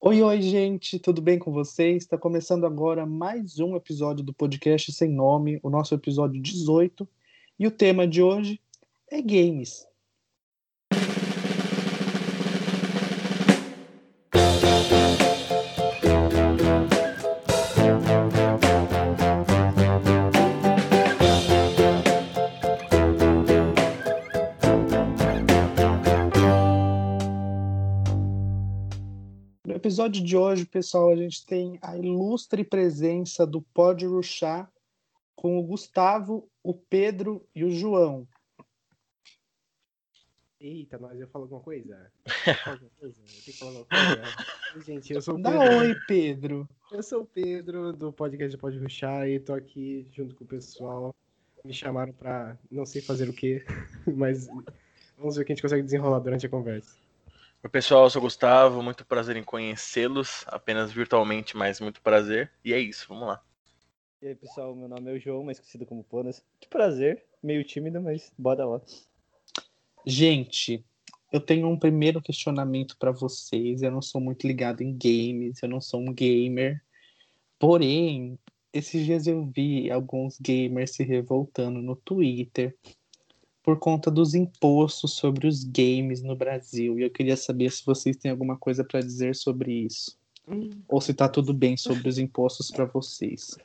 Oi, oi, gente, tudo bem com vocês? Está começando agora mais um episódio do podcast Sem Nome, o nosso episódio 18. E o tema de hoje é games. Episódio de hoje, pessoal, a gente tem a ilustre presença do Pode Ruxar com o Gustavo, o Pedro e o João. Eita, nós eu falo alguma coisa? Eu falo alguma coisa? Eu tenho que falar alguma coisa? Gente, eu sou o Dá Pedro. oi, Pedro. Eu sou o Pedro do podcast Pode Ruxar e tô aqui junto com o pessoal. Me chamaram pra não sei fazer o quê, mas vamos ver o que a gente consegue desenrolar durante a conversa. Oi, pessoal, eu sou o Gustavo, muito prazer em conhecê-los, apenas virtualmente, mas muito prazer. E é isso, vamos lá. E aí, pessoal, meu nome é o João, mais conhecido como Ponas. Que prazer, meio tímido, mas bora lá. Gente, eu tenho um primeiro questionamento para vocês. Eu não sou muito ligado em games, eu não sou um gamer. Porém, esses dias eu vi alguns gamers se revoltando no Twitter por conta dos impostos sobre os games no Brasil. E eu queria saber se vocês têm alguma coisa para dizer sobre isso. Ou se tá tudo bem sobre os impostos para vocês.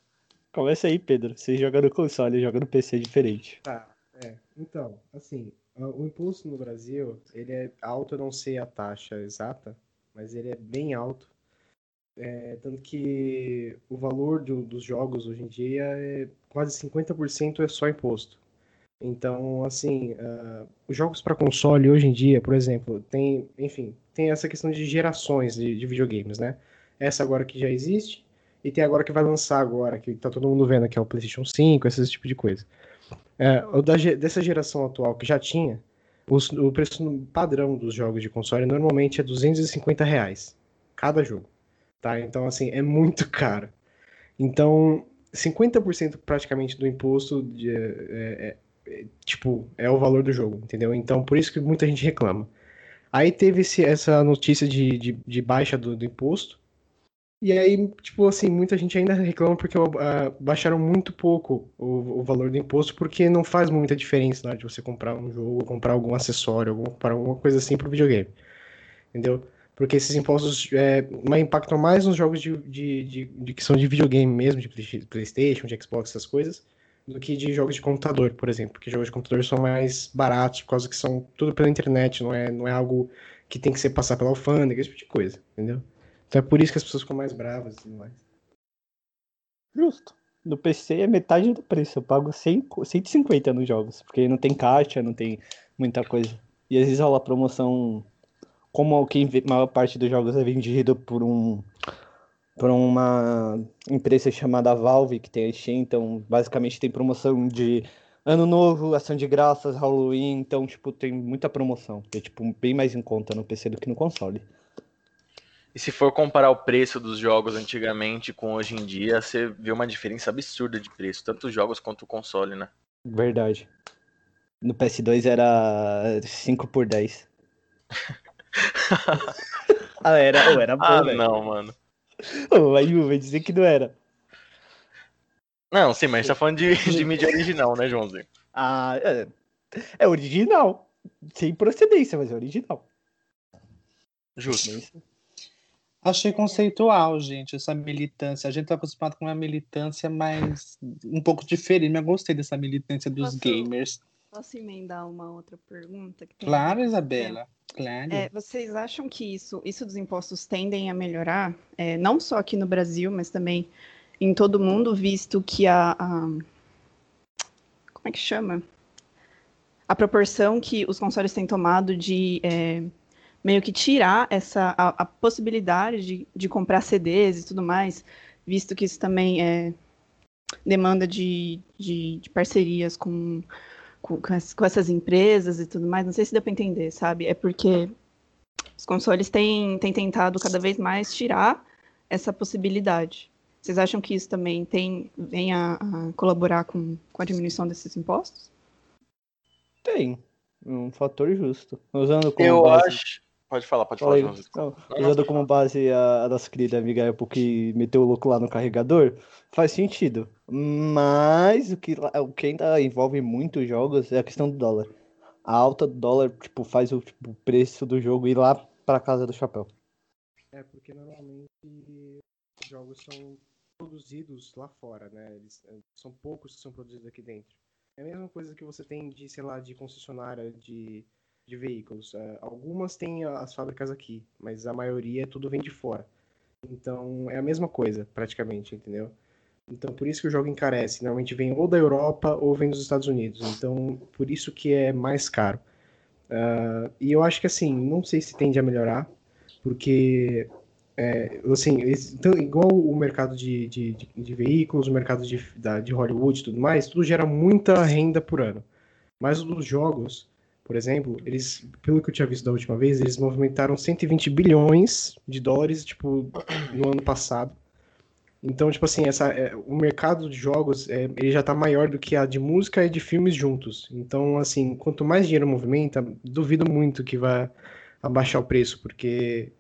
Começa aí, Pedro. Você joga no console, joga no PC diferente. Tá, é. Então, assim, o imposto no Brasil, ele é alto, eu não sei a taxa exata, mas ele é bem alto. É, tanto que o valor do- dos jogos hoje em dia é quase 50% é só imposto. Então, assim, os jogos para console hoje em dia, por exemplo, tem, enfim, tem essa questão de gerações de, de videogames, né? Essa agora que já existe e tem agora que vai lançar agora, que tá todo mundo vendo, que é o PlayStation 5, esse tipo de coisa. O da dessa geração atual que já tinha, os- o preço padrão dos jogos de console normalmente é 250 reais cada jogo, tá? Então, assim, é muito caro. Então, 50% praticamente do imposto de, é- é, tipo, é o valor do jogo, entendeu? Então, por isso que muita gente reclama. Aí teve esse- essa notícia de, de, de baixa do, do imposto, e aí, tipo assim, muita gente ainda reclama porque ah, baixaram muito pouco o, o valor do imposto, porque não faz muita diferença na hora de você comprar um jogo, comprar algum acessório, comprar alguma coisa assim pro videogame. Entendeu? Porque esses impostos é, impactam mais nos jogos de, de, de, de que são de videogame mesmo, de Play- PlayStation, de Xbox, essas coisas, do que de jogos de computador, por exemplo. Porque jogos de computador são mais baratos, por causa que são tudo pela internet, não é, não é algo que tem que ser passar pela alfândega, esse tipo de coisa, entendeu? Então é por isso que as pessoas ficam mais bravas e tudo mais. Justo. No PC é metade do preço. Eu pago 100, 150 nos jogos, porque não tem caixa, não tem muita coisa. E às vezes rola promoção. Como quem vê- maior parte dos jogos é vendido por um por uma empresa chamada Valve, que tem a Steam, então basicamente tem promoção de Ano Novo, Ação de Graças, Halloween, então tipo tem muita promoção. É tipo bem mais em conta no PC do que no console. E se for comparar o preço dos jogos antigamente com hoje em dia, você vê uma diferença absurda de preço, tanto os jogos quanto o console, né? Verdade. No PS2 era 5 por 10. ah, era, oh, era bom, Ah, velho. não, mano. Aí vai dizer que não era. Não, sim, mas a gente tá falando de, de mídia original, né, Joãozinho? Ah, é, é original. Sem procedência, mas é original. Justo. Achei conceitual, gente, essa militância. A gente tá acostumado com uma militância mais um pouco diferente, mas eu gostei dessa militância dos gamers. Posso emendar uma outra pergunta? Claro, Isabela. Claro. É, vocês acham que isso, isso dos impostos tendem a melhorar, é, não só aqui no Brasil, mas também em todo mundo, visto que a, a- como é que chama? A proporção que os consoles têm tomado de é, meio que tirar essa a, a possibilidade de, de comprar CDs e tudo mais, visto que isso também é demanda de, de, de parcerias com com, com ess- com essas empresas e tudo mais, não sei se deu para entender, sabe? É porque os consoles têm, têm tentado cada vez mais tirar essa possibilidade. Vocês acham que isso também tem, vem a, a colaborar com, com a diminuição desses impostos? Tem. Um fator justo. Usando como Eu base- acho. Pode falar, pode Fala falar. Não, usando como base a, a nossa querida amiga Apple que meteu o louco lá no carregador, faz sentido. Mas o que, o que ainda envolve muitos jogos é a questão do dólar. A alta do dólar, tipo, faz o tipo, preço do jogo ir lá pra casa do chapéu. É, porque normalmente os jogos são produzidos lá fora, né? Eles, eh, são poucos que são produzidos aqui dentro. É a mesma coisa que você tem de, sei lá, de concessionária de, de veículos. Eh, algumas têm as fábricas aqui, mas a maioria tudo vem de fora. Então é a mesma coisa, praticamente, entendeu? Então por isso que o jogo encarece. Normalmente vem ou da Europa ou vem dos Estados Unidos. Então por isso que é mais caro. Ah, e eu acho que assim, não sei se tende a melhorar, porque é, assim, então, igual o mercado de, de, de, de veículos, o mercado de, da, de Hollywood e tudo mais, tudo gera muita renda por ano. Mas o dos jogos, por exemplo, eles, pelo que eu tinha visto da última vez, eles movimentaram 120 bilhões de dólares, tipo, no ano passado. Então, tipo assim, essa, é, o mercado de jogos, é, ele já tá maior do que a de música e de filmes juntos. Então, assim, quanto mais dinheiro movimenta, duvido muito que vai abaixar o preço, porque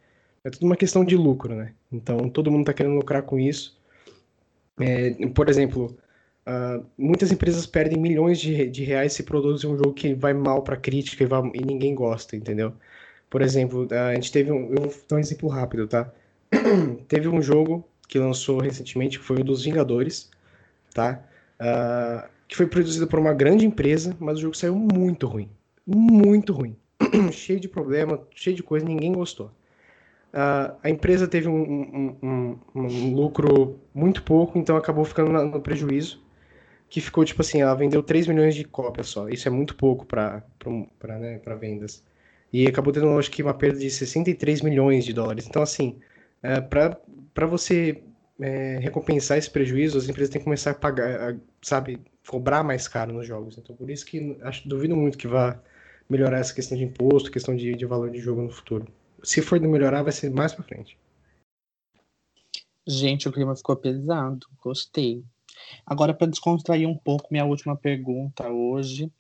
é tudo uma questão de lucro, né? Então todo mundo está querendo lucrar com isso. É, por exemplo, ah, muitas empresas perdem milhões de, de reais se produzem um jogo que vai mal para crítica e, vai- e ninguém gosta, entendeu? Por exemplo, a gente teve um, eu vou dar um exemplo rápido, tá? teve um jogo que lançou recentemente, que foi o dos Vingadores, tá? Ah, que foi produzido por uma grande empresa, mas o jogo saiu muito ruim, muito ruim, cheio de problema, cheio de coisa, ninguém gostou. Ah, a empresa teve um, um- um- um lucro muito pouco, então acabou ficando na- no prejuízo, que ficou tipo assim, ela vendeu 3 milhões de cópias só. Isso é muito pouco para né, vendas. E acabou tendo, acho que, uma perda de 63 milhões de dólares. Então, assim, é, para você é, recompensar esse prejuízo, as empresas têm que começar a pagar, a, sabe, cobrar mais caro nos jogos. Então, por isso que acho, duvido muito que vá melhorar essa questão de imposto, questão de, de valor de jogo no futuro. Se for melhorar, vai ser mais pra frente. Gente, o clima ficou pesado. Gostei. Agora, para descontrair um pouco, minha última pergunta hoje.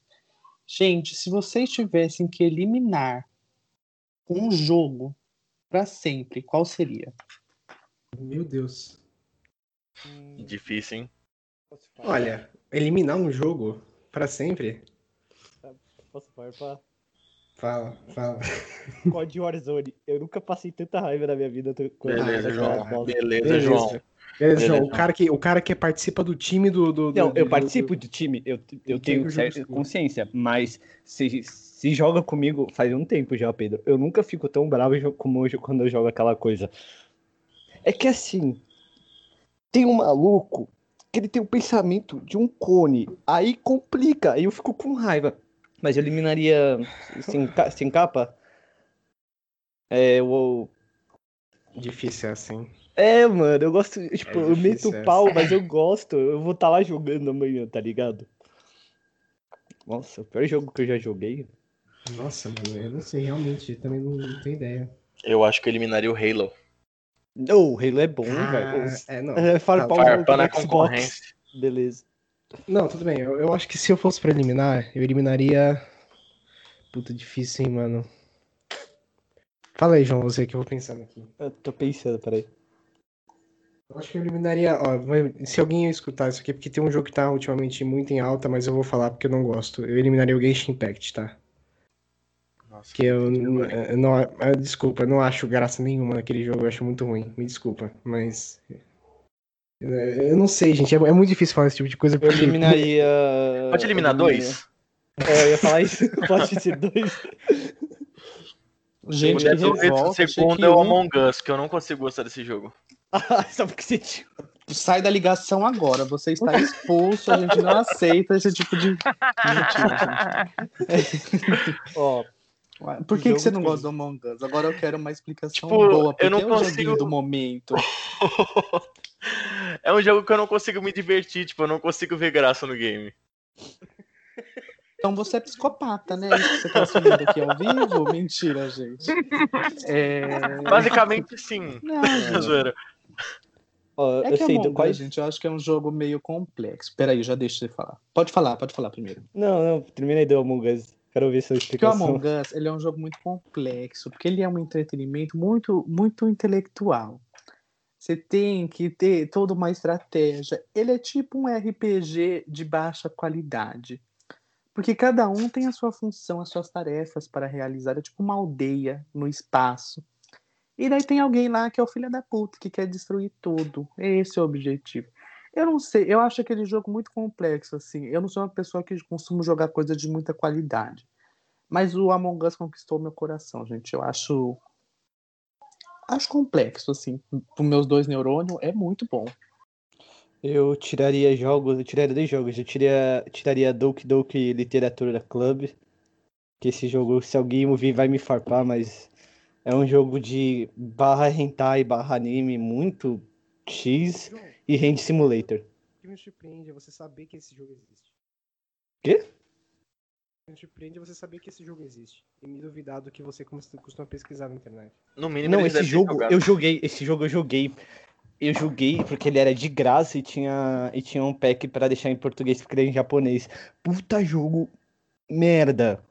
Gente, se vocês tivessem que eliminar um jogo para sempre, qual seria? Meu Deus. Difícil, hein? Olha, eliminar um jogo pra sempre? Posso falar? Fala, fala. COD Warzone. Eu nunca passei tanta raiva na minha vida. Beleza, essa João. Beleza, Beleza. João. Beleza, Beleza, João. O cara que, o cara que participa do time do. do, do Não, do- eu participo do time, eu, eu tenho consciência, mas se, se joga comigo faz um tempo já, Pedro. Eu nunca fico tão bravo como hoje quando eu jogo aquela coisa. É que assim, tem um maluco que ele tem o pensamento de um cone, aí complica, aí eu fico com raiva. Mas eu eliminaria sem, sem capa? É, o. Difícil assim. É, mano, eu gosto. Tipo, É eu meto o pau, mas eu gosto. Eu vou estar lá jogando amanhã, tá ligado? Nossa, o pior jogo que eu já joguei. Nossa, mano, eu não sei, realmente, também não, não tenho ideia. Eu acho que eu eliminaria o Halo. Não, o Halo é bom, Ah, velho. é, não. É, farpar Tá, o Farpando a Xbox. concorrência. Beleza. Não, tudo bem. Eu, eu acho que se eu fosse pra eliminar, eu eliminaria. Puta, difícil, hein, mano. Fala aí, João, você que eu vou pensando aqui. Eu tô pensando, peraí. Eu acho que eu eliminaria. Ó, se alguém escutar isso aqui, porque tem um jogo que tá ultimamente muito em alta, mas eu vou falar porque eu não gosto. Eu eliminaria o Genshin Impact, tá? Nossa, Que eu, não- eu não. eu- Desculpa, eu não acho graça nenhuma naquele jogo, eu acho muito ruim. Me desculpa, mas. Eu, eu não sei, gente. É, é muito difícil falar esse tipo de coisa Eu porque. eliminaria. Pode eliminar dois? É, eu ia falar isso. Pode ser dois. Gente, O segundo- é o um- Among Us, que eu não consigo gostar desse jogo. Só porque você. Sai da ligação agora. Você está expulso. A gente não aceita esse tipo de. Mentira, Ó, gente. Por que, que você não gosta do Among Us? Agora eu quero uma explicação Tipo, boa. Porque eu não é o consigo- do momento. é um jogo que eu não consigo me divertir, tipo, eu não consigo ver graça no game. Então você é psicopata, né? Isso que você tá assumindo aqui ao vivo? Mentira, gente. É... Basicamente, sim. Não, gente. Ó, É eu que sei Among do Us, quais. gente, eu acho que é um jogo meio complexo. Peraí, já deixa você falar. Pode falar, pode falar primeiro. Não, não, terminei do Among Us. Quero ver sua Porque o explicação. Among Us ele é um jogo muito complexo, porque ele é um entretenimento muito, muito intelectual. Você tem que ter toda uma estratégia. Ele é tipo um RPG de baixa qualidade. Porque cada um tem a sua função, as suas tarefas para realizar. É tipo uma aldeia no espaço. E daí tem alguém lá que é o filho da puta, que quer destruir tudo. Esse é o objetivo. Eu não sei, eu acho aquele jogo muito complexo, assim. Eu não sou uma pessoa que costumo jogar coisas de muita qualidade. Mas o Among Us conquistou meu coração, gente. Eu acho. Acho complexo, assim. Para meus dois neurônios, é muito bom. Eu tiraria jogos, eu tiraria dois jogos. Eu tiraria, tiraria Doki Doki Literatura Club. Que esse jogo, se alguém ouvir, vai me farpar, mas é um jogo de barra hentai, barra anime, muito X João, e Hand Simulator. o que me surpreende é você saber que esse jogo existe. Quê? O que me surpreende é você saber que esse jogo existe. E me duvidar do que você costuma pesquisar na internet. No mínimo, Não, esse jogo eu joguei, esse jogo eu joguei. Eu joguei porque ele era de graça e tinha, e tinha um pack pra deixar em português porque ele é em japonês. Puta jogo merda.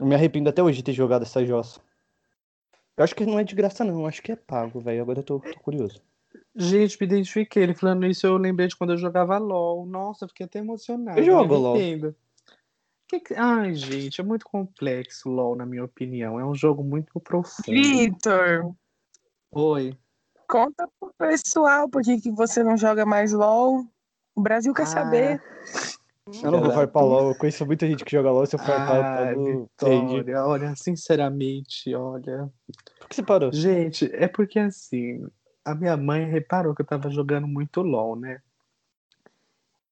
Eu me arrependo até hoje de ter jogado essa jossa. Eu acho que não é de graça não, eu acho que é pago, velho. Agora eu tô, tô curioso. Gente, me identifiquei. Ele falando isso, eu lembrei de quando eu jogava LOL. Nossa, eu fiquei até emocionado. Eu jogo LOL. Que que- Ai, gente, é muito complexo LOL, na minha opinião. É um jogo muito profundo. Vitor, Oi. conta pro pessoal por que, que você não joga mais LOL. O Brasil quer Ah, saber. Eu não vou farpar LOL, eu conheço muita gente que joga LOL, se eu farpar Ah, eu trade. Vitória, olha, sinceramente, olha. Por que você parou? Gente, é porque assim, a minha mãe reparou que eu tava jogando muito LOL, né?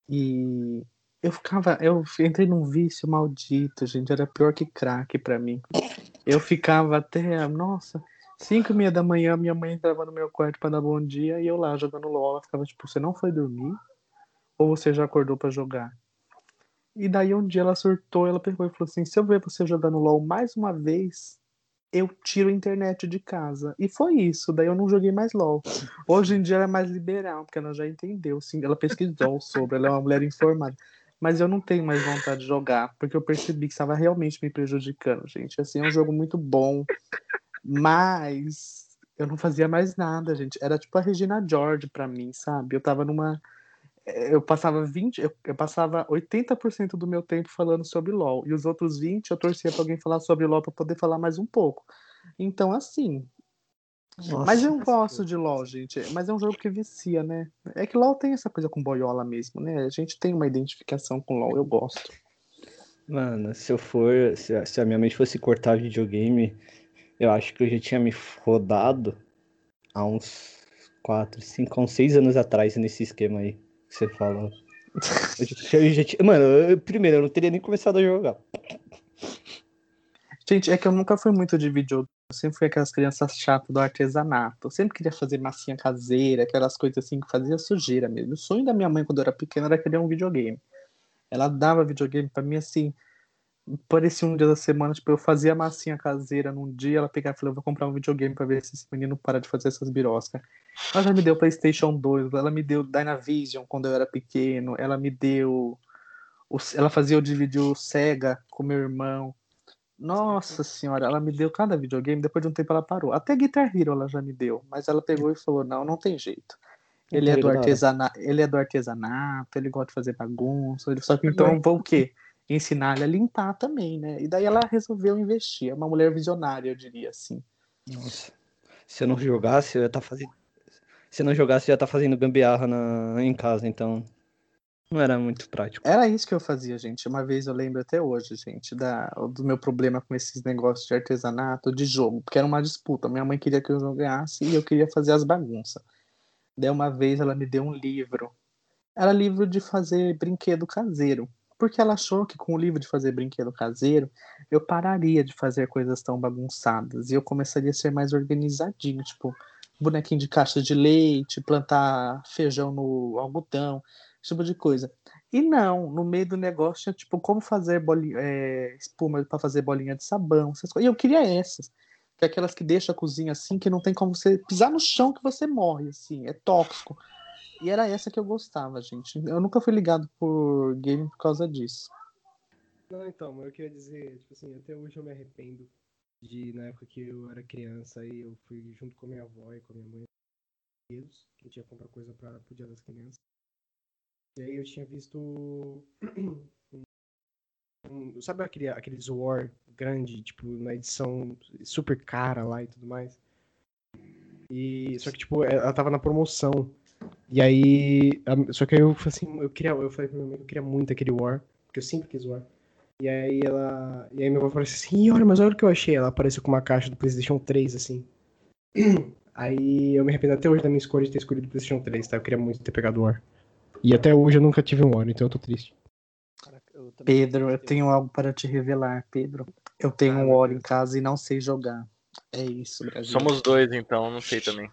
E eu ficava, eu entrei num vício maldito, gente, era pior que crack pra mim. Eu ficava até, nossa, cinco e meia da manhã, minha mãe entrava no meu quarto pra dar bom dia e eu lá jogando LOL, ela ficava tipo, você não foi dormir? Ou você já acordou pra jogar? E daí um dia ela surtou, ela pegou e falou assim: se eu ver você jogando LOL mais uma vez, eu tiro a internet de casa. E foi isso, daí eu não joguei mais LOL. Hoje em dia ela é mais liberal, porque ela já entendeu, sim, ela pesquisou sobre, ela é uma mulher informada. Mas eu não tenho mais vontade de jogar, porque eu percebi que estava realmente me prejudicando, gente. Assim, é um jogo muito bom, mas eu não fazia mais nada, gente. Era tipo a Regina George pra mim, sabe? Eu tava numa eu passava 20, eu, eu passava 80% do meu tempo falando sobre LoL e os outros 20 eu torcia pra alguém falar sobre LoL pra poder falar mais um pouco. Então assim, mas eu gosto de LoL, gente, mas é um jogo que vicia, né? É que LoL tem essa coisa com boiola mesmo, né? A gente tem uma identificação com LoL, eu gosto. Mano, se eu for. Se a, se a minha mente fosse cortar videogame, eu acho que eu já tinha me rodado há uns 4, 5, uns 6 anos atrás nesse esquema aí que você fala. Eu já, eu mano, eu- primeiro, eu não teria nem começado a jogar. Gente, é que eu nunca fui muito de videogame. Eu sempre fui aquelas crianças chatas do artesanato. Eu sempre queria fazer massinha caseira, aquelas coisas assim que fazia sujeira mesmo. O sonho da minha mãe quando eu era pequena era criar um videogame. Ela dava videogame pra mim assim. Parecia um dia da semana, tipo, eu fazia massinha caseira num dia, ela pegava e falou, eu vou comprar um videogame pra ver se esse menino para de fazer essas biroscas. Ela já me deu Playstation 2, ela me deu Dynavision quando eu era pequeno, ela me deu... Ela fazia eu dividir o Sega com meu irmão. Nossa senhora, ela me deu cada videogame, depois de um tempo ela parou. Até Guitar Hero ela já me deu, mas ela pegou e falou: não, não tem jeito. Ele é, do artesanato, ele é do artesanato, ele gosta de fazer bagunça, ele só que então vou o quê? Ensinar ele a limpar também, né? E daí ela resolveu investir. É uma mulher visionária, eu diria assim. Nossa. Se eu não jogasse, eu ia estar fazendo. Se não jogasse, eu ia estar fazendo gambiarra na... em casa, então. Não era muito prático. Era isso que eu fazia, gente. Uma vez eu lembro até hoje, gente, da, do meu problema com esses negócios de artesanato, de jogo, porque era uma disputa. Minha mãe queria que eu jogasse e eu queria fazer as bagunças. Daí uma vez ela me deu um livro. Era livro de fazer brinquedo caseiro. Porque ela achou que com o livro de fazer brinquedo caseiro, eu pararia de fazer coisas tão bagunçadas e eu começaria a ser mais organizadinho, tipo, bonequinho de caixa de leite, plantar feijão no algodão, esse tipo de coisa. E não, no meio do negócio tinha tipo como fazer bolinha, é, espuma para fazer bolinha de sabão, essas coisas. E eu queria essas, que é aquelas que deixam a cozinha assim, que não tem como você pisar no chão que você morre, assim, é tóxico. E era essa que eu gostava, gente. Eu nunca fui ligado por game por causa disso. Não, então, mas eu queria dizer, tipo assim, até hoje eu me arrependo de, na época que eu era criança, aí eu fui junto com a minha avó e com a minha mãe, que a gente ia comprar coisa para o Dia das Crianças. E aí eu tinha visto um- sabe aquele, aqueles War grande, tipo, na edição super cara lá e tudo mais? E, só que, tipo, ela tava na promoção. E aí, a- só que aí eu falei assim, eu queria, eu falei pra minha mãe que eu queria muito aquele War, porque eu sempre quis War. E aí ela, e aí minha avó falou assim, "Ih, olha, mas olha o que eu achei. Ela apareceu com uma caixa do PlayStation 3, assim. Aí eu me arrependo até hoje da minha escolha de ter escolhido o PlayStation 3, tá? Eu queria muito ter pegado o War. E até hoje eu nunca tive um War, então eu tô triste. Pedro, eu tenho algo para te revelar, Pedro. Eu tenho Ah, um meu War em casa e não sei jogar. É isso, Brasil. Somos dois, então, não sei também.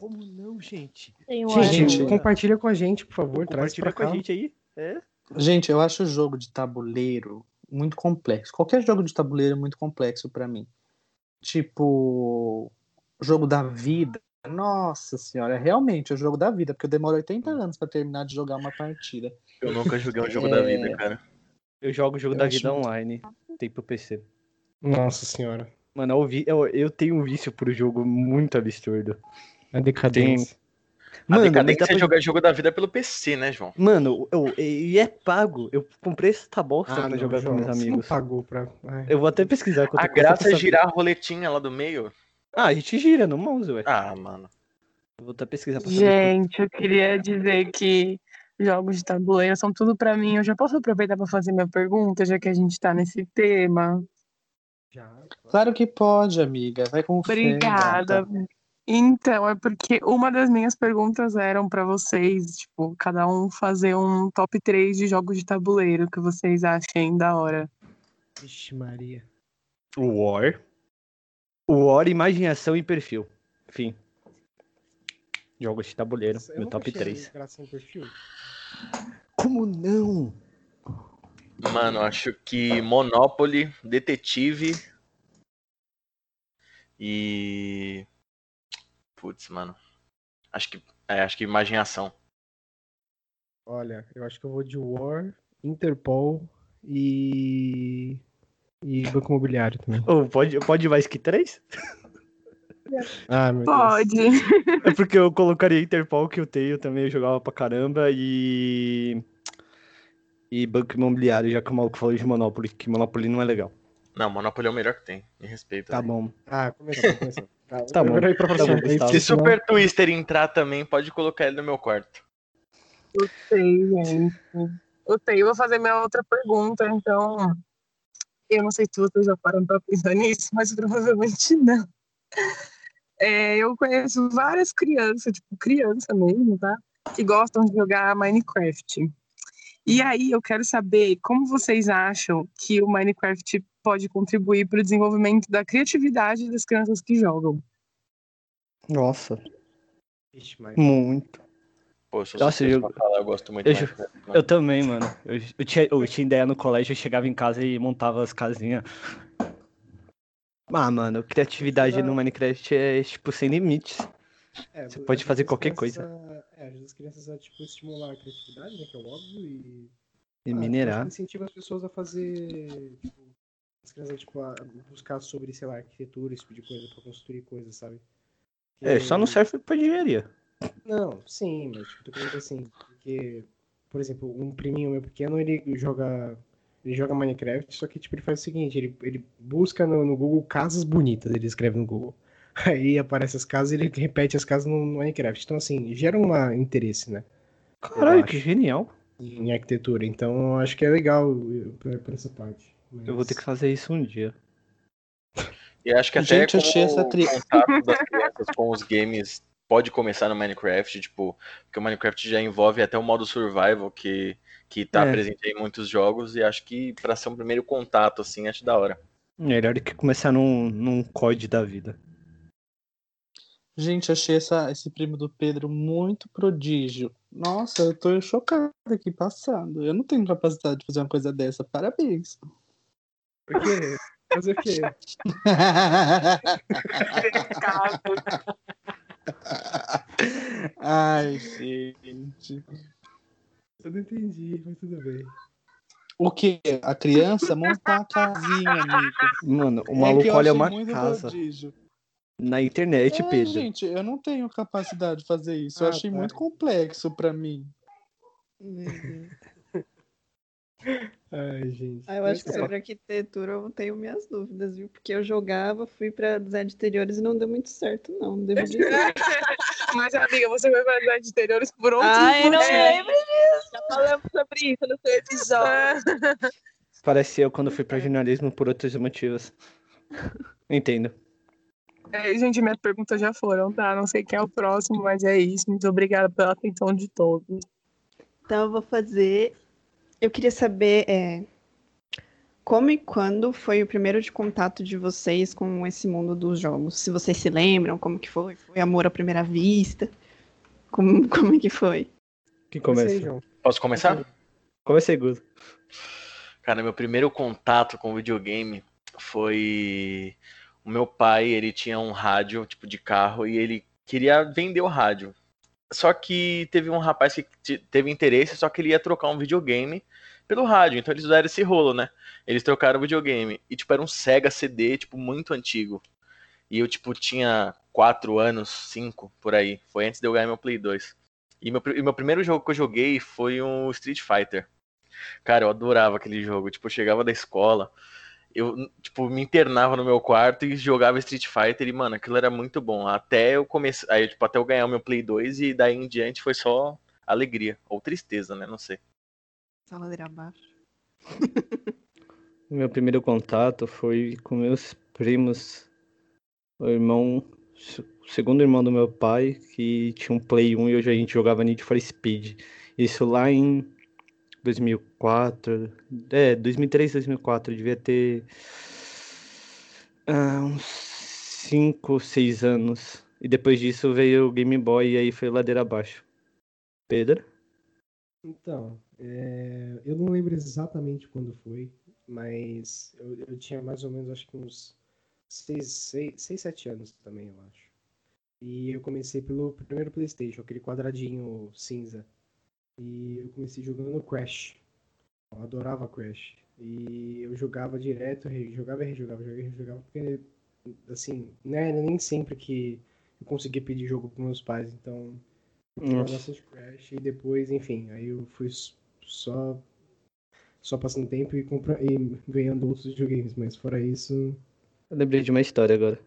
Como não, gente? Tem Gente, Gente, compartilha com a gente, por favor. Traz Compartilha pra com a cá. gente aí. É? Gente, eu acho o jogo de tabuleiro muito complexo. Qualquer jogo de tabuleiro é muito complexo pra mim. Tipo, jogo da vida. Nossa senhora, é realmente o jogo da vida, porque eu demoro 80 anos pra terminar de jogar uma partida. Eu nunca joguei um jogo É. da vida, cara. Eu jogo o jogo Eu da vida muito- online. Tem pro PC. Nossa senhora. Mano, eu, vi, eu, eu tenho um vício por jogo muito absurdo. A decadência. A Mano, decadência mas dá é pra- jogar jogo da vida pelo PC, né, João? Mano, eu, e é pago. Eu comprei essa bosta pra Ah, não, jogar com meus você não amigos. pagou pra... Ai. Eu vou até pesquisar. A custa graça pra é saber. girar a roletinha lá do meio. Ah, a gente gira no mouse, ué. Ah, mano. Eu vou até pesquisar pra saber. Gente, eu queria dizer que jogos de tabuleiro são tudo pra mim. Eu já posso aproveitar pra fazer minha pergunta, já que a gente tá nesse tema. Já. Claro que pode, amiga. Vai com fé, Obrigada. Então, é porque uma das minhas perguntas eram pra vocês, tipo, cada um fazer um top 3 de jogos de tabuleiro que vocês achem da hora. Vixe Maria. O War. O War, imaginação e perfil. Enfim. Jogos de tabuleiro. Eu meu top achei 3. graça em perfil. Como não? Mano, acho que Monopoly, Detetive e. Putz, mano. Acho que. É, acho que imaginação. Olha, eu acho que eu vou de War, Interpol e. E Banco Imobiliário também. Oh, pode, pode mais que 3? Ah, meu Deus. Pode. É porque eu colocaria Interpol que eu tenho também, eu jogava pra caramba e. E Banco Imobiliário, já que o maluco falou de Monopoly, que Monopoly não é legal. Não, Monopoly é o melhor que tem. Me respeita. Tá né? bom. Ah, começou, começou. Tá, Tá bom. Aí pra Tá bom. Se Super Twister entrar também, pode colocar ele no meu quarto. Eu sei, gente. Eu sei. Eu vou fazer minha outra pergunta, então. Eu não sei se vocês já param pra pensar nisso, mas provavelmente não. É, eu conheço várias crianças, tipo, criança mesmo, tá? Que gostam de jogar Minecraft. E aí eu quero saber como vocês acham que o Minecraft pode contribuir para o desenvolvimento da criatividade das crianças que jogam. Nossa, Vixe, mas... muito. Sou Nossa, eu- falar, eu gosto muito eu Minecraft, mano. Eu também, mano. Eu, eu tinha, eu tinha ideia no colégio, eu chegava em casa e montava as casinhas. Ah, mano, criatividade no Minecraft é, tipo, sem limites. É, Você pode fazer qualquer crianças a- É, ajuda as crianças a, tipo, estimular a criatividade, né, que é o óbvio, e... E Ah, minerar. incentiva as pessoas a fazer, tipo, as crianças, tipo, a buscar sobre, sei lá, arquitetura, esse tipo de coisa, pra construir coisas, sabe? É, só não serve pra engenharia. Não, sim, mas tipo, tô dizer assim, porque, por exemplo, um priminho meu pequeno, ele joga. Ele joga Minecraft, só que tipo, ele faz o seguinte, ele, ele busca no, no Google casas bonitas, ele escreve no Google. Aí aparece as casas e ele repete as casas no, Minecraft. Então, assim, gera um interesse, né? Caralho, que genial. Em arquitetura. Então, eu acho que é legal eh, por, essa parte. Eu vou ter que fazer isso um dia. E acho que até Gente, eu achei como essa tri- o contato das crianças com os games pode começar no Minecraft, tipo, porque o Minecraft já envolve até o modo survival que, que tá É. presente em muitos jogos, e acho que pra ser um primeiro contato, assim, acho da hora. Melhor do que começar num, num COD da vida. Gente, achei essa, esse primo do Pedro muito prodígio. Nossa, eu tô chocada aqui passando. Eu não tenho capacidade de fazer uma coisa dessa. Parabéns. Por quê? Fazer o quê? Ai, gente. Eu não entendi, mas tudo bem. O que? A criança montar a casinha, amigo. Mano, o É maluco eu olha uma casa prodígio. Na internet, É, Pedro. gente, eu não tenho capacidade de fazer isso. Eu Ah, achei tá. muito complexo pra mim. Deus. Ai, gente. Ah, eu acho que tá. sobre arquitetura eu tenho minhas dúvidas, viu? Porque eu jogava, fui para design de interiores e não deu muito certo, não. Não devo dizer. Mas, amiga, você vai fazer de interiores por outro Ai, não motivo. lembro disso. Já falamos sobre isso no seu episódio. Parece eu quando fui pra jornalismo por outros motivos. Entendo. É, gente, minhas perguntas já foram, tá? Não sei quem é o próximo, mas é isso. Muito obrigada pela atenção de todos. Então eu vou fazer. Eu queria saber é, como e quando foi o primeiro de contato de vocês com esse mundo dos jogos. Se vocês se lembram, como que foi? Foi amor à primeira vista? Como, como é que foi? Quem Comecei, começa? Posso começar? Comecei, Guto. Cara, meu primeiro contato com videogame foi o meu pai, ele tinha um rádio, tipo de carro, e ele queria vender o rádio. Só que teve um rapaz que te- teve interesse, só que ele ia trocar um videogame pelo rádio, então eles usaram esse rolo, né? Eles trocaram o videogame, e tipo, era um Sega CD, tipo, muito antigo. E eu, tipo, tinha 4 anos, 5, por aí. Foi antes de eu ganhar meu Play 2. E meu, e meu primeiro jogo que eu joguei foi um Street Fighter. Cara, eu adorava aquele jogo. Tipo, eu chegava da escola, eu, tipo, me internava no meu quarto e jogava Street Fighter e, mano, aquilo era muito bom. Até eu começar, aí, tipo, até eu ganhar o meu Play 2 e daí em diante foi só alegria. Ou tristeza, né? Não sei. Saladeira abaixo. Meu primeiro contato foi com meus primos. O irmão, o segundo irmão do meu pai, que tinha um Play 1 e hoje a gente jogava Need for Speed. Isso lá em 2004. É, 2003, 2004. Devia ter ah, uns 5, 6 anos. E depois disso veio o Game Boy e aí foi ladeira abaixo. Pedro? Então, é, eu não lembro exatamente quando foi, mas eu, eu tinha mais ou menos, acho que uns 6, 7 anos também, eu acho. E eu comecei pelo primeiro PlayStation, aquele quadradinho cinza. E eu comecei jogando no Crash. Eu adorava Crash. E eu jogava direto, re- jogava e rejogava, jogava e rejogava, porque, assim, né, nem sempre que eu conseguia pedir jogo pros meus pais, então eu jogava bastante Crash e depois, enfim, aí eu fui só só passando tempo e, compra, e ganhando outros videogames, mas fora isso, Eu lembrei de uma história agora.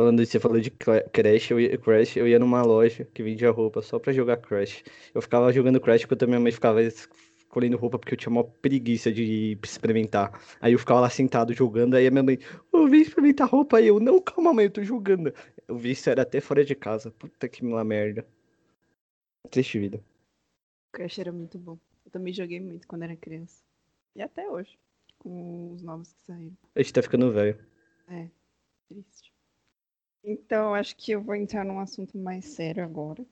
Falando isso, você falou de Cra- Crash, eu ia, Crash, eu ia numa loja que vendia roupa só pra jogar Crash. Eu ficava jogando Crash enquanto a minha mãe ficava escolhendo roupa porque eu tinha uma preguiça de experimentar. Aí eu ficava lá sentado jogando, aí a minha mãe, eu vim experimentar roupa, aí eu, não, calma mãe, eu tô jogando. Eu vi isso era até fora de casa. Puta que lá merda. Triste vida. Crash era muito bom. Eu também joguei muito quando era criança. E até hoje, com os novos que saíram. A gente tá ficando velho. Triste. Então, acho que eu vou entrar num assunto mais sério agora.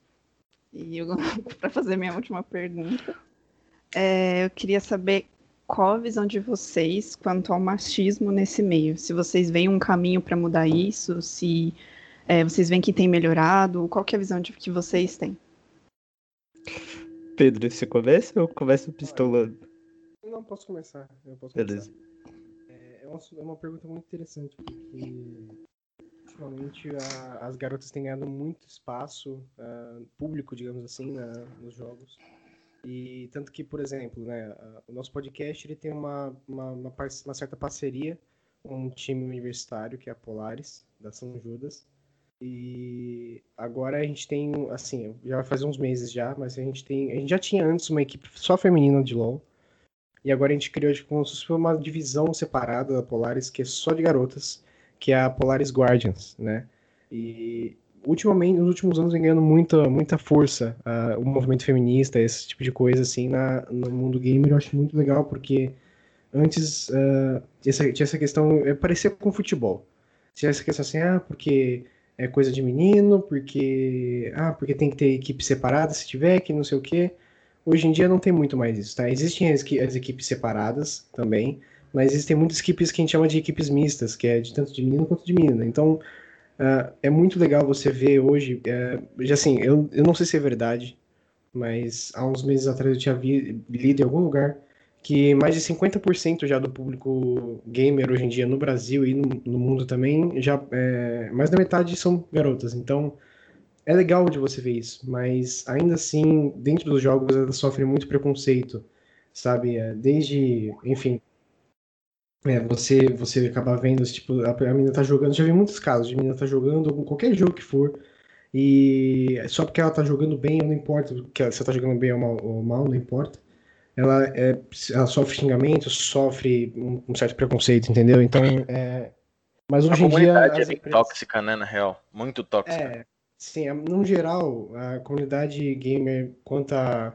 E eu, para fazer minha última pergunta, é, eu queria saber qual a visão de vocês quanto ao machismo nesse meio. Se vocês veem um caminho para mudar isso, se é, vocês veem que tem melhorado, qual que é a visão de que vocês têm? Pedro, você começa ou começa pistolando? não posso começar. Eu posso Beleza. começar. É, é uma, é uma pergunta muito interessante, porque ultimamente a- as garotas têm ganhado muito espaço ah, público, digamos assim, na- nos jogos. E tanto que, por exemplo, né, o nosso podcast ele tem uma, uma, uma, uma certa parceria com um time universitário, que é a Polaris, da São Judas. E agora a gente tem, assim, já vai fazer uns meses já, mas a gente tem. A gente já tinha antes uma equipe só feminina de LoL. E agora a gente criou tipo, uma divisão separada da Polaris, que é só de garotas, que é a Polaris Guardians, né? E ultimamente, nos últimos anos, vem ganhando muita, muita força ah, o movimento feminista, esse tipo de coisa, assim, na, no mundo gamer. Eu acho muito legal, porque antes tinha essa, tinha essa questão, é, parecia com futebol. Tinha essa questão assim, ah, porque é coisa de menino, porque ah, porque tem que ter equipe separada se tiver, que não sei o quê. Hoje em dia não tem muito mais isso, tá? Existem as, as equipes separadas também, mas existem muitas equipes que a gente chama de equipes mistas, que é de tanto de menino quanto de menina. Então, ah, é muito legal você ver hoje, já assim, eu, eu não sei se é verdade, mas há uns meses atrás eu tinha vi- lido em algum lugar que mais de 50% já do público gamer hoje em dia no Brasil e no, no mundo também, já é, mais da metade são garotas. Então, é legal de você ver isso, mas ainda assim, dentro dos jogos, elas sofrem muito preconceito, sabe? É, desde, enfim, é, você você acabar vendo, tipo, a, a menina tá jogando, já vi muitos casos de menina tá jogando qualquer jogo que for, e só porque ela tá jogando bem, não importa que ela, se ela tá jogando bem ou mal, ou mal não importa. Ela, é, ela sofre xingamento, sofre um, um certo preconceito, entendeu? Então, é, mas hoje a em dia. comunidade é bem empresas- tóxica, né, na real. Muito tóxica. é, sim, a- no geral, a comunidade gamer, quanto a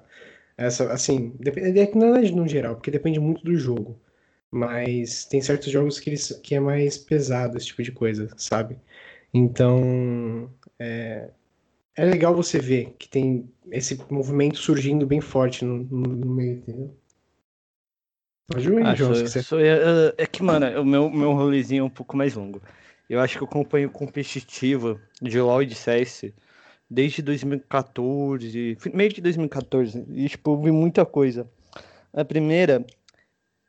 essa, assim, depende, é que não é no geral, porque depende muito do jogo. Mas tem certos jogos que, eles, que é mais pesado esse tipo de coisa, sabe? Então, é, é legal você ver que tem esse movimento surgindo bem forte no, no, no meio, entendeu? Ir, Ah, sou- quiser. sou- é, é que, mano, o meu, meu rolezinho é um pouco mais longo. Eu acho que eu acompanho competitivo de LoL e de CS desde 2014, fi- meio de 2014, e, tipo, eu vi muita coisa. A primeira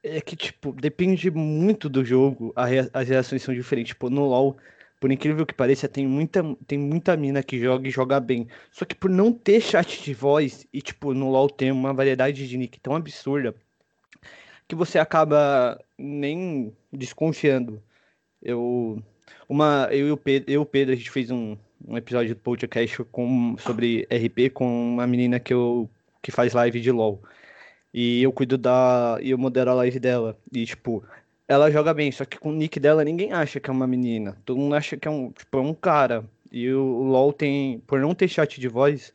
é que, tipo, depende muito do jogo, rea- as reações são diferentes. Tipo, no LoL, por incrível que pareça, tem muita, tem muita mina que joga e joga bem. Só que por não ter chat de voz, e, tipo, no LoL tem uma variedade de nick tão absurda, que você acaba nem desconfiando. Eu, uma, eu e o Pedro, eu Pedro, a gente fez um, um episódio do podcast com, sobre RP com uma menina que, eu, que faz live de LoL. E eu cuido da. E eu modero a live dela. E, tipo, ela joga bem, só que com o nick dela ninguém acha que é uma menina. Todo mundo acha que é um, tipo, é um cara. E o, LoL tem. Por não ter chat de voz,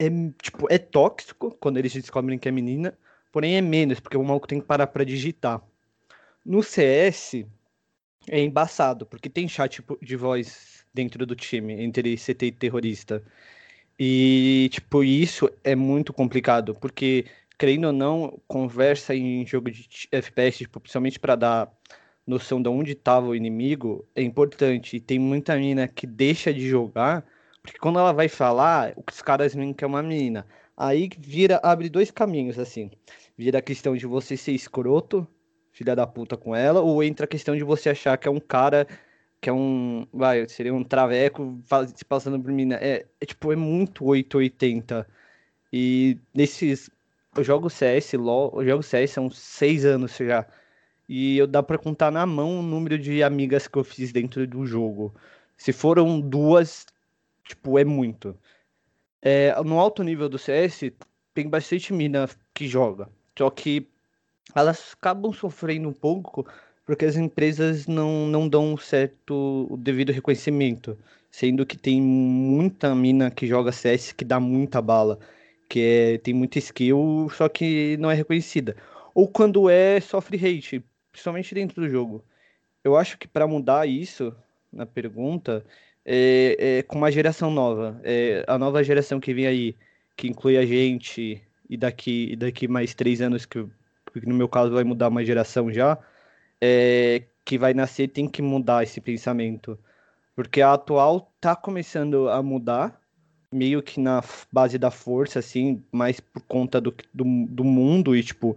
é, tipo, é tóxico quando eles descobrem que é menina. Porém é menos, porque o maluco tem que parar pra digitar. No CS é embaçado, porque tem chat de voz dentro do time, entre CT e terrorista. E, tipo, isso é muito complicado, porque, querendo ou não, conversa em jogo de FPS, tipo, principalmente para dar noção de onde estava o inimigo, é importante. E tem muita mina que deixa de jogar, porque quando ela vai falar, os caras veem que é uma menina. Aí vira, abre dois caminhos, assim. Vira a questão de você ser escroto, filha da puta com ela, ou entra a questão de você achar que é um cara, que é um, vai, seria um traveco se passando por mina. É, é tipo, é muito 880. E nesses, eu jogo CS, LoL, eu jogo CS há uns seis anos já. E eu dá pra contar na mão o número de amigas que eu fiz dentro do jogo. Se foram duas, tipo, é muito. É, no alto nível do CS, tem bastante mina que joga. Só que elas acabam sofrendo um pouco porque as empresas não, não dão certo o devido reconhecimento. Sendo que tem muita mina que joga CS que dá muita bala, que é, tem muita skill, só que não é reconhecida. Ou quando é, sofre hate, principalmente dentro do jogo. Eu acho que para mudar isso, na pergunta, é, é com uma geração nova. É, a nova geração que vem aí, que inclui a gente, e daqui, e daqui mais três anos, que, no meu caso vai mudar uma geração já, é, que vai nascer tem que mudar esse pensamento. Porque a atual tá começando a mudar, meio que na base da força, assim, mais por conta do, do, do mundo e, tipo,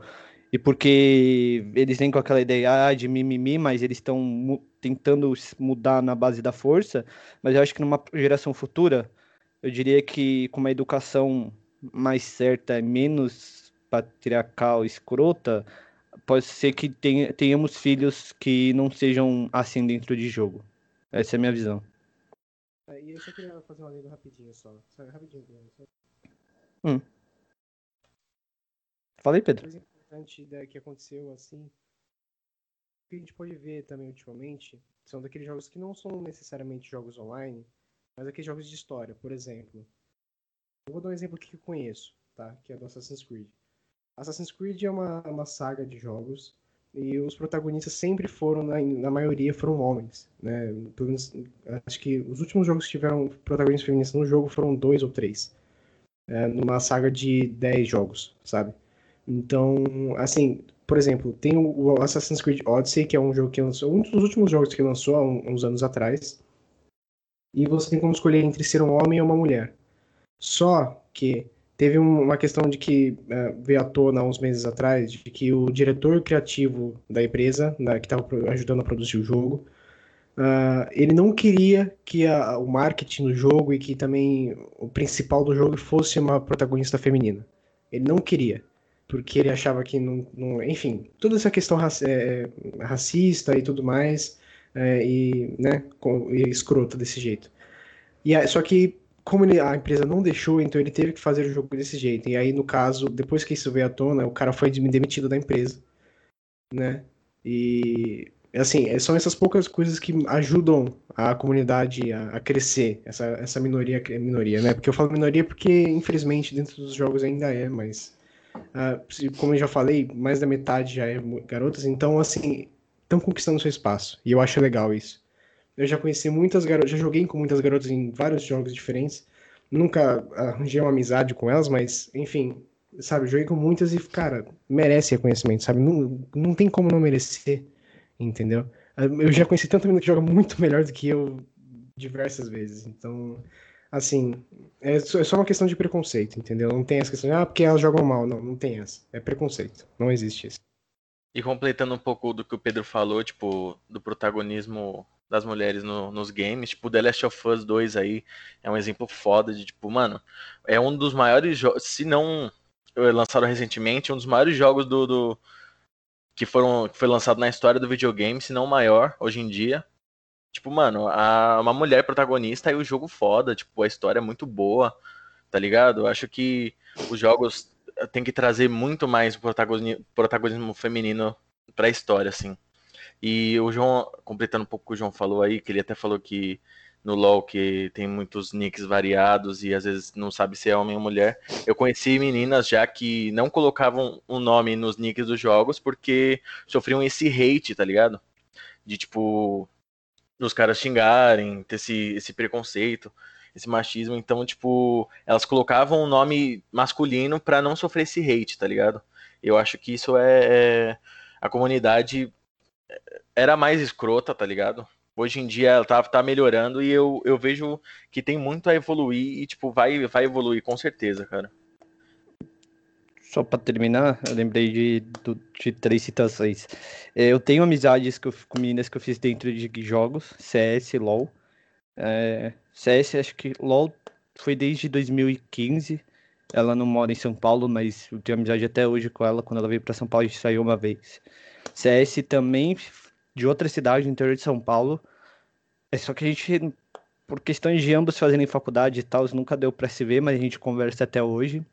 e porque eles vêm com aquela ideia ah, de mimimi, mas eles estão mu- tentando mudar na base da força. Mas eu acho que numa geração futura, eu diria que com uma educação mais certa, menos patriarcal, escrota, pode ser que tenha- tenhamos filhos que não sejam assim dentro de jogo. Essa é a minha visão. É, E eu só queria fazer uma lenda rapidinho só. Só rapidinho, Guilherme, só Fala aí, Pedro. coisa importante da, que aconteceu assim. Que a gente pode ver também ultimamente são daqueles jogos que não são necessariamente jogos online, mas aqueles jogos de história, por exemplo. Eu vou dar um exemplo aqui que eu conheço, tá? Que é do Assassin's Creed. Assassin's Creed é uma, uma saga de jogos e os protagonistas sempre foram, na, na maioria, foram homens, né? Menos, acho que os últimos jogos que tiveram protagonistas feministas no jogo foram dois ou três. É, numa saga de 10 jogos, sabe? Então, assim, por exemplo, tem o Assassin's Creed Odyssey, que é um jogo que lançou, um dos últimos jogos que lançou há uns anos atrás. E você tem como escolher entre ser um homem ou uma mulher. Só que teve um- uma questão de que eh, veio à tona uns meses atrás, de que o diretor criativo da empresa, né, que estava ajudando a produzir o jogo, ah, ele não queria que a- o marketing do jogo e que também o principal do jogo fosse uma protagonista feminina. Ele não queria, porque ele achava que não, não- enfim, toda essa questão raci- eh, racista e tudo mais, eh, e, né, com- e escrota desse jeito. E só que como ele- a empresa não deixou, então ele teve que fazer o jogo desse jeito. E aí, no caso, depois que isso veio à tona, o cara foi demitido da empresa, né? E assim, é- são essas poucas coisas que ajudam a comunidade a, a crescer, essa, essa minoria, minoria, né? Porque eu falo minoria porque, infelizmente, dentro dos jogos ainda é, mas se- como eu já falei, mais da metade já é garotas, então assim, estão conquistando seu espaço. E eu acho legal isso. Eu já conheci muitas garotas, já joguei com muitas garotas em vários jogos diferentes. Nunca arranjei uma amizade com elas, mas, enfim, sabe, joguei com muitas e, cara, merece reconhecimento, sabe? Não, não tem como não merecer, entendeu? Eu já conheci tanta menina que joga muito melhor do que eu diversas vezes. Então, assim, é só, é só uma questão de preconceito, entendeu? Não tem essa questão de, ah, porque elas jogam mal. Não, não tem essa. É preconceito. Não existe isso. E completando um pouco do que o Pedro falou, tipo, do protagonismo das mulheres no- nos games, tipo, The Last of Us 2 aí é um exemplo foda de, tipo, mano, é um dos maiores jogos, se não eh, lançado recentemente, um dos maiores jogos do, do- que foram que foi lançado na história do videogame, se não maior hoje em dia. Tipo, mano, a, uma mulher protagonista e o jogo foda, tipo, a história é muito boa, tá ligado? Eu acho que os jogos tem que trazer muito mais protagoni- protagonismo feminino pra história, assim. E o João, completando um pouco o que o João falou aí, que ele até falou que no LoL que tem muitos nicks variados e às vezes não sabe se é homem ou mulher. Eu conheci meninas já que não colocavam um nome nos nicks dos jogos porque sofriam esse hate, tá ligado? De tipo, os caras xingarem, ter esse, esse preconceito, esse machismo. Então, tipo, elas colocavam um nome masculino pra não sofrer esse hate, tá ligado? Eu acho que isso é. é- a comunidade era mais escrota, tá ligado? Hoje em dia ela tá, tá melhorando e eu, eu vejo que tem muito a evoluir e, tipo, vai, vai evoluir com certeza, cara. Só pra terminar, eu lembrei de, de três citações. É, Eu tenho amizades que eu, com meninas que eu fiz dentro de jogos, CS, LoL. É, CS, acho que LoL foi desde 2015. Ela não mora em São Paulo, mas eu tenho amizade até hoje com ela. Quando ela veio pra São Paulo, a gente saiu uma vez. CS também, de outra cidade, no interior de São Paulo. É só que a gente, por questões de ambos fazerem faculdade e tal, nunca deu pra se ver, mas a gente conversa até hoje.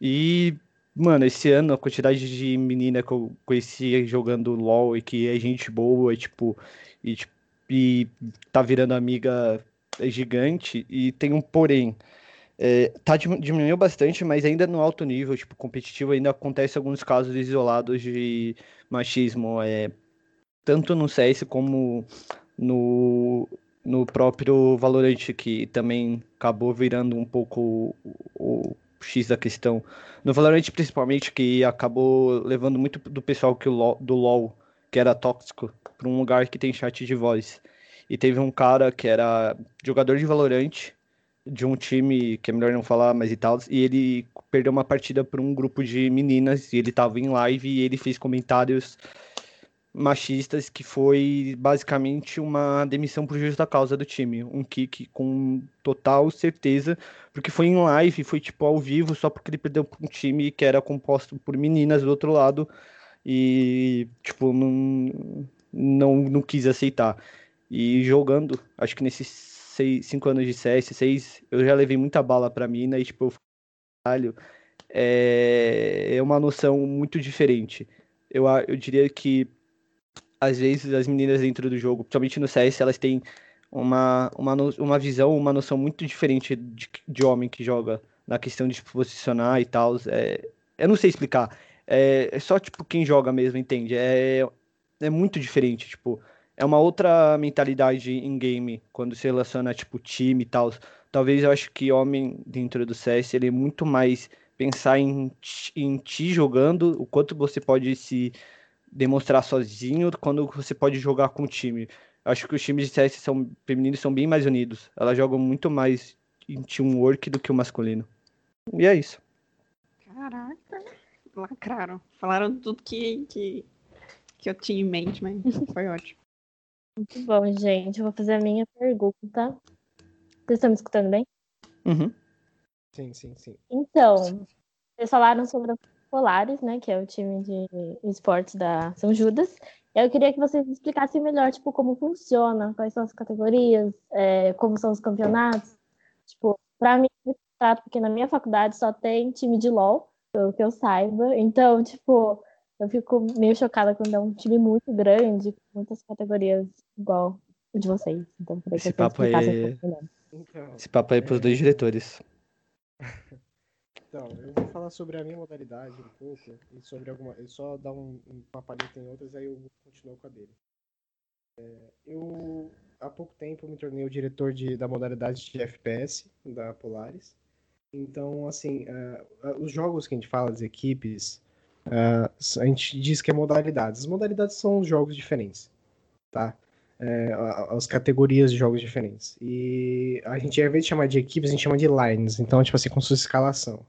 E, mano, esse ano a quantidade de menina que eu conheci jogando LoL e que é gente boa, e, tipo, e, tipo, e tá virando amiga é gigante. E tem um porém. É, tá dim- diminuiu bastante, mas ainda no alto nível, tipo, competitivo, ainda acontece alguns casos isolados de machismo, é, tanto no CS como no, no próprio Valorant, que também acabou virando um pouco o, o X da questão. No Valorant, principalmente, que acabou levando muito do pessoal que do LoL, que era tóxico, para um lugar que tem chat de voz. E teve um cara que era jogador de Valorant, de um time que é melhor não falar, mas e tal, e ele perdeu uma partida para um grupo de meninas, e ele tava em live e ele fez comentários machistas que foi basicamente uma demissão por justa causa do time, um kick com total certeza, porque foi em live, foi tipo ao vivo, só porque ele perdeu para um time que era composto por meninas do outro lado e tipo não não, não quis aceitar. E jogando, acho que nesses seis, cinco anos de CS, seis, eu já levei muita bala pra mina e tipo, eu é, é uma noção muito diferente. Eu, eu diria que às vezes as meninas dentro do jogo, principalmente no CS, elas têm uma, uma, uma visão, uma noção muito diferente de, de homem que joga na questão de se posicionar e tal. É, eu não sei explicar. É, é só tipo quem joga mesmo, entende? É, é muito diferente, tipo, é uma outra mentalidade em game quando se relaciona tipo time e tal. Talvez eu acho que homem dentro do CS ele é muito mais pensar em, em ti jogando, o quanto você pode se demonstrar sozinho, quando você pode jogar com o time. Acho que os times de CS são femininos são bem mais unidos. Elas jogam muito mais em teamwork do que o masculino. E é isso. Caraca, lacraram. Falaram tudo que, que, que eu tinha em mente, mas foi ótimo. Muito bom, gente. Eu vou fazer a minha pergunta. Vocês estão me escutando bem? Uhum. Sim, sim, sim. Então, vocês falaram sobre a Polaris, né? Que é o time de esportes da São Judas. Eu queria que vocês explicassem melhor, tipo, como funciona, quais são as categorias, é, como são os campeonatos. Tipo, pra mim é porque na minha faculdade só tem time de LOL, pelo que eu saiba. Então, tipo, eu fico meio chocada quando é um time muito grande, com muitas categorias igual o de vocês. Então, que Esse vocês papo aí é-. Então, Esse papo aí pros dois diretores. Então, eu vou falar sobre a minha modalidade um pouco e sobre alguma. Eu só dar um, uma palheta em outras, aí eu continuo com a dele. É, eu, há pouco tempo, me tornei o diretor de, da modalidade de FPS da Polaris. Então, assim, ah, os jogos que a gente fala, as equipes, ah, a gente diz que é modalidades. As modalidades são os jogos diferentes, tá? É, as categorias de jogos diferentes. E a gente, ao invés de chamar de equipes, a gente chama de lines. Então, tipo assim, com sua escalação.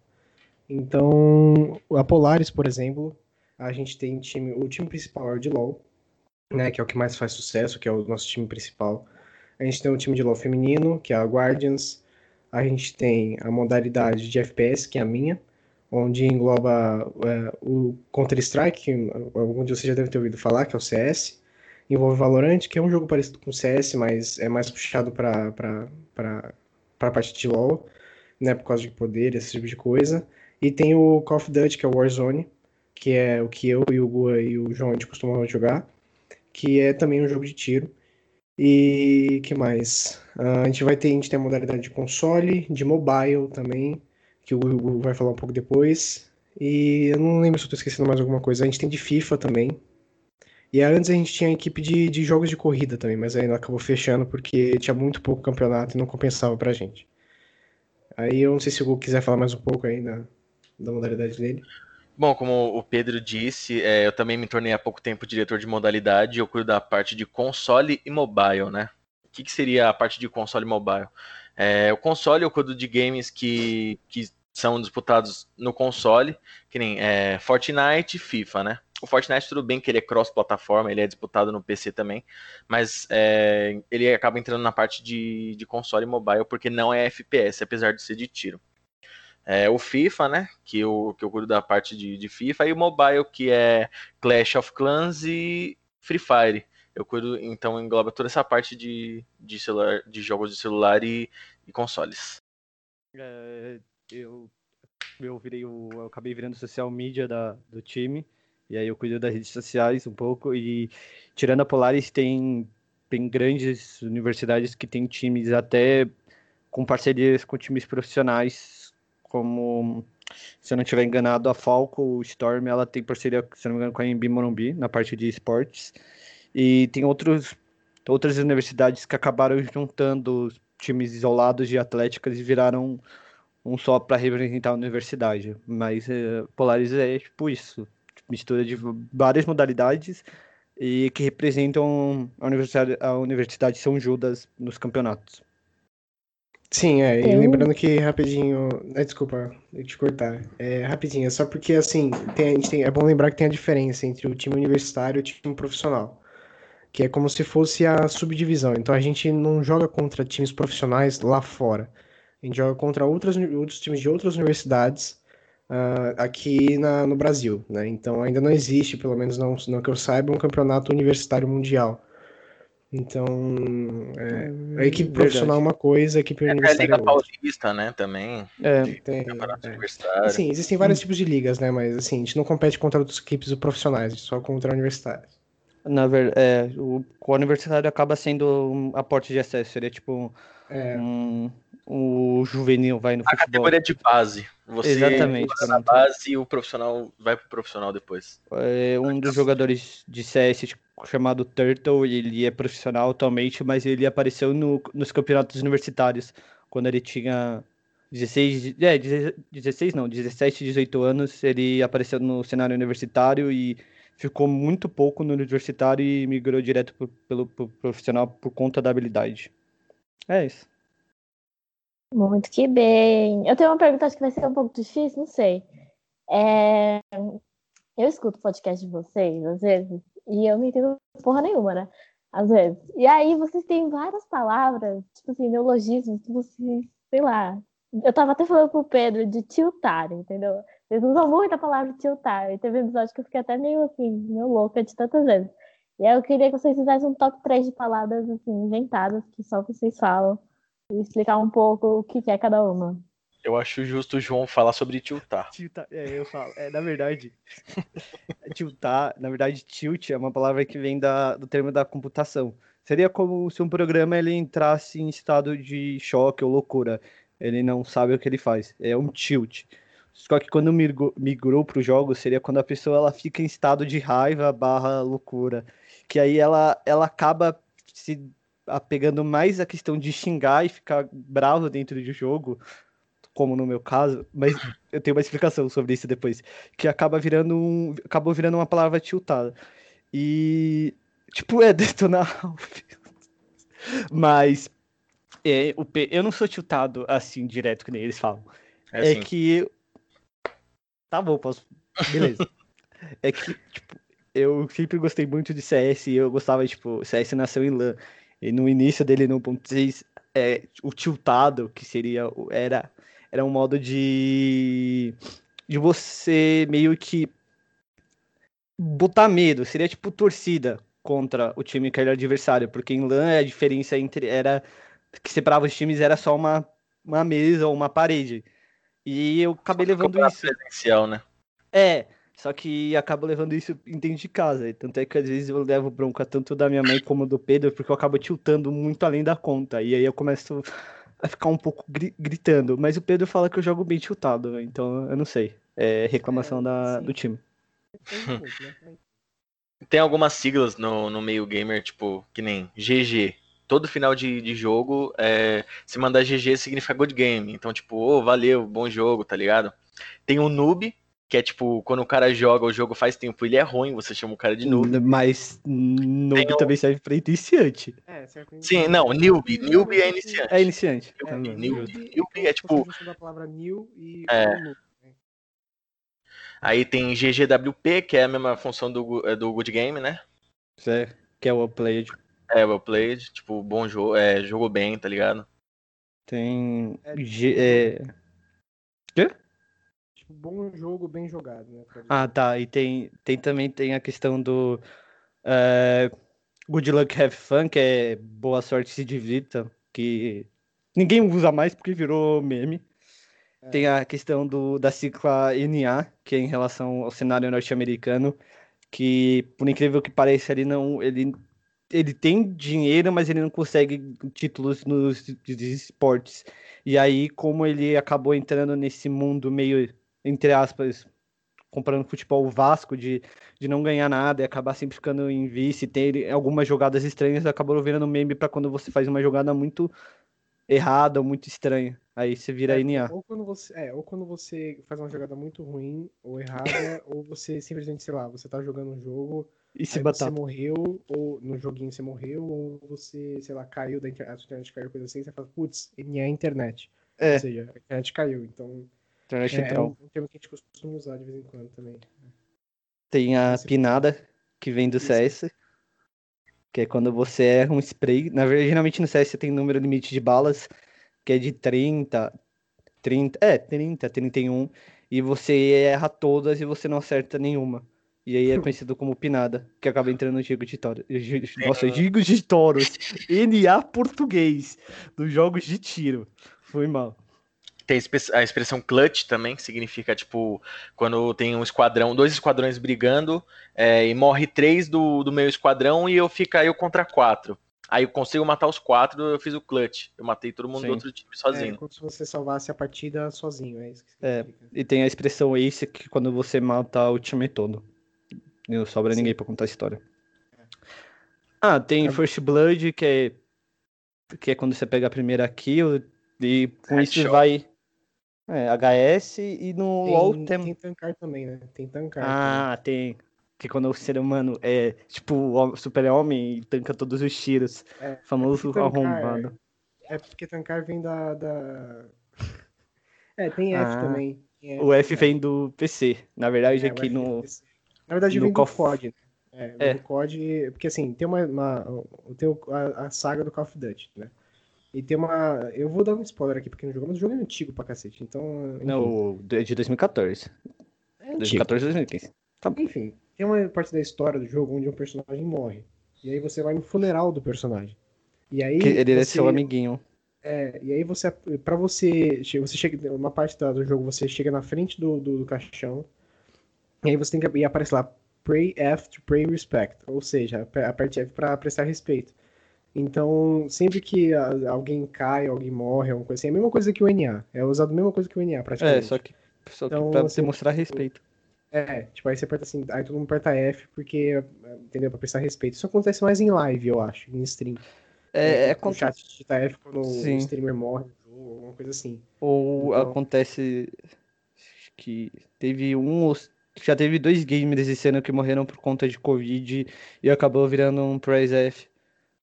Então, a Polaris, por exemplo, a gente tem time, o time principal é o de LoL, né, que é o que mais faz sucesso, que é o nosso time principal. A gente tem o time de LoL feminino, que é a Guardians. A gente tem a modalidade de FPS, que é a minha, onde engloba é, o Counter-Strike, que algum de vocês já deve ter ouvido falar, que é o CS. Envolve Valorant, que é um jogo parecido com o CS, mas é mais puxado para a parte de LoL, né, por causa de poder, esse tipo de coisa. E tem o Call of Duty, que é o Warzone, que é o que eu e o Gua e o João a gente costumamos jogar, que é também um jogo de tiro. E que mais? Ah, a gente vai ter, a gente tem a modalidade de console, de mobile também, que o Gu vai falar um pouco depois. E eu não lembro se eu tô esquecendo mais alguma coisa. A gente tem de FIFA também. E antes a gente tinha a equipe de, de jogos de corrida também, mas ela acabou fechando porque tinha muito pouco campeonato e não compensava pra gente. Aí eu não sei se o Gu quiser falar mais um pouco aí da, da modalidade dele. Bom, como o Pedro disse, é, eu também me tornei há pouco tempo diretor de modalidade. Eu cuido da parte de console e mobile, né? O que, que seria a parte de console e mobile? É, o console eu cuido de games que, que são disputados no console, que nem é, Fortnite e FIFA, né? O Fortnite, tudo bem que ele é cross-plataforma, ele é disputado no PC também, mas é, ele acaba entrando na parte de, de console e mobile porque não é FPS, apesar de ser de tiro. É, o FIFA, né? Que eu, que eu cuido da parte de, de FIFA, e o mobile, que é Clash of Clans e Free Fire. Eu cuido, então engloba toda essa parte de, de, celular, de jogos de celular e, e consoles. É, eu, eu virei o, eu acabei virando social media da, do time. E aí eu cuido das redes sociais um pouco. E tirando a Polaris, tem, tem grandes universidades que têm times até com parcerias com times profissionais, como, se eu não estiver enganado, a Falco, Storm, ela tem parceria, se não me engano, com a Embi Morumbi, na parte de esportes. E tem outros, outras universidades que acabaram juntando times isolados de atléticas e viraram um só para representar a universidade. Mas é, Polaris é tipo isso, mistura de várias modalidades e que representam a Universidade, a Universidade São Judas nos campeonatos. Sim, é, e Tem- lembrando que rapidinho. é, desculpa, eu te cortar. É, rapidinho, é só porque assim, tem, a gente tem, é bom lembrar que tem a diferença entre o time universitário e o time profissional. Que é como se fosse a subdivisão. Então a gente não joga contra times profissionais lá fora. A gente joga contra outras, outros times de outras universidades ah, aqui na, no Brasil, né? Então ainda não existe, pelo menos não, não que eu saiba, um campeonato universitário mundial. Então, é, a equipe profissional é uma coisa, a equipe É a universitária Liga é outra. Paulista, né? Também. É, Tem, é. universitário. Assim, existem vários tipos de ligas, né? Mas assim, a gente não compete contra outras equipes profissionais, a gente só contra universitários. na verdade, é, o, o universitário acaba sendo um aporte de acesso, seria tipo É, um, o juvenil vai no A futebol. categoria de base. Você Exatamente, na base e o profissional vai pro profissional depois. É, um dos jogadores de CS chamado Turtle, ele é profissional atualmente, mas ele apareceu no- nos campeonatos universitários, quando ele tinha 16, é, 16 não, 17, 18 anos, ele apareceu no cenário universitário e ficou muito pouco no universitário e migrou direto pro, pelo pro profissional por conta da habilidade. É isso. Muito que bem. Eu tenho uma pergunta, acho que vai ser um pouco difícil, não sei. É, Eu escuto podcast de vocês, às vezes, e eu não entendo porra nenhuma, né? Às vezes. E aí vocês têm várias palavras, tipo assim, neologismos, que vocês, sei lá. Eu tava até falando com o Pedro de tiltar, entendeu? Vocês usam muito a palavra tiltar. E teve um episódio que eu fiquei até meio assim, meio louca de tantas vezes. E aí eu queria que vocês fizessem um top 3 de palavras assim, inventadas, que só vocês falam, e explicar um pouco o que é cada uma. Eu acho justo o João falar sobre tiltar. Tiltar, é, eu falo. É, na verdade, tiltar, na verdade, tilt é uma palavra que vem da, do termo da computação. Seria como se um programa ele entrasse em estado de choque ou loucura. Ele não sabe o que ele faz. É um tilt. Só que quando migrou, migrou para o jogo, seria quando a pessoa ela fica em estado de raiva barra loucura. Que aí ela, ela acaba se apegando mais à questão de xingar e ficar bravo dentro do jogo, como no meu caso, mas eu tenho uma explicação sobre isso depois, que acaba virando um, acabou virando uma palavra tiltada. E tipo, é detonar. mas é, o P, eu não sou tiltado assim direto que nem eles falam. É, É, assim, que tá bom, posso. Beleza. é que tipo, eu sempre gostei muito de CS e eu gostava tipo, CS nasceu em LAN. E no início dele no 1.6, é, o tiltado, que seria era era um modo de de você meio que botar medo, seria tipo torcida contra o time que era adversário, porque em LAN a diferença entre era que separava os times era só uma uma mesa ou uma parede. E eu acabei levando isso. presencial, né? É, só que acabo levando isso em dentro de casa. e Tanto é que às vezes eu levo bronca tanto da minha mãe como do Pedro, porque eu acabo tiltando muito além da conta. E aí eu começo a ficar um pouco gri- gritando. Mas o Pedro fala que eu jogo bem tiltado, então eu não sei. É reclamação É, da, do time. Né? Tem algumas siglas no, no meio gamer, tipo, que nem GG. Todo final de, de jogo, é, se mandar GG significa good game. Então, tipo, ô, valeu, bom jogo, tá ligado? Tem o noob, que é tipo, quando o cara joga o jogo faz tempo, ele é ruim, você chama o cara de noob. Mas noob Tem o- também serve pra iniciante. É, certamente. Sim, não, newbie. Newbie é iniciante. É iniciante. É, newbie. justo. Newbie é tipo- a palavra new e É. né? Aí tem GGWP, que é a mesma função do, é do good game, né? Certo. Que é o played. É, well played, tipo, bom jogo, é, jogou bem, tá ligado? Tem. É, G- é, Tipo, bom jogo, bem jogado, né? Ah, tá. E tem, tem também tem a questão do eh, Good Luck Have Fun, que é boa sorte se divirta, que ninguém usa mais porque virou meme. É. Tem a questão do, da cicla NA, que é em relação ao cenário norte-americano, que por incrível que pareça, ele não, ele, ele tem dinheiro, mas ele não consegue títulos nos esportes. E aí, como ele acabou entrando nesse mundo meio, entre aspas, comprando futebol Vasco de, de não ganhar nada e acabar sempre ficando em vice, ter algumas jogadas estranhas, acabou virando meme para quando você faz uma jogada muito errada ou muito estranha. Aí você vira É, NA. Ou quando você, é, ou quando você faz uma jogada muito ruim ou errada, ou você simplesmente, sei lá, você tá jogando um jogo, E se você morreu, ou no joguinho você morreu, ou você, sei lá, caiu da internet, a internet caiu, coisa assim, você fala, putz, NA é internet. É, Ou seja, a internet caiu. Então, internet é, é central. um, um termo que a gente costuma usar de vez em quando também. Tem a Esse- pinada, que vem do Isso. CS, que é quando você erra um spray. Na verdade, geralmente no CS você tem número limite de balas, que é de 30, 30, é, 30, 31, e você erra todas e você não acerta nenhuma. E aí é conhecido como pinada, que acaba entrando no Gigo de Toros. Nossa, Gigo de Toros. NA português, dos jogos de tiro. Foi mal. Tem a express- a expressão clutch também, que significa, tipo, quando tem um esquadrão, dois esquadrões brigando, é, e morre três do, do meu esquadrão e eu fico eu contra quatro. Aí eu consigo matar os quatro, eu fiz o clutch. Eu matei todo mundo Sim. do outro time É, sozinho. como se você salvasse a partida sozinho, é isso que É. E tem a expressão ace, que quando você mata o time todo. Não sobra Sim. ninguém pra contar a história. Ah, tem É. First Blood, que é, que é quando você pega a primeira kill, e com isso Headshot. vai. É, HS e no LoL Tem, tem. tem tancar também, né? Tem tancar. também. Ah, tem. Que quando o ser humano é tipo o super-homem e tanca todos os tiros. É, Famoso tancar- arrombado. É porque tancar vem da. da... É, tem F Ah. também. é, O F é. vem do PC. Na verdade, É, aqui F no. Na verdade, no vem do COD. É, É. do COD, porque assim, tem uma, uma tem a, a saga do Call of Duty, né? E tem uma, eu vou dar um spoiler aqui porque não jogou, mas o jogo é antigo pra cacete, então, Não, o de de 2014. é antigo. 2014 2015. Tá bom. Enfim, tem uma parte da história do jogo onde um personagem morre. E aí você vai no funeral do personagem. E aí Que ele é você- seu amiguinho. É, e aí você, pra você, você chega, uma parte do jogo, você chega na frente do, do, do caixão, e aí você tem que, e aparece lá, pray F to pray respect, ou seja, ap- aperte F pra prestar respeito. Então, sempre que alguém cai, alguém morre, alguma coisa assim, é a mesma coisa que o NA, é usado a mesma coisa que o NA, É, praticamente. só que, só que Então, pra assim, demonstrar respeito. É, tipo, aí você aperta assim, aí todo mundo aperta F, porque, entendeu, pra prestar respeito. Isso acontece mais em live, eu acho, em stream. É, é no quando- chat digita F quando Sim. o streamer morre jogo, alguma coisa assim. Ou Então- acontece que teve um, ou- já teve dois gamers esse ano que morreram por conta de Covid e acabou virando um Prize F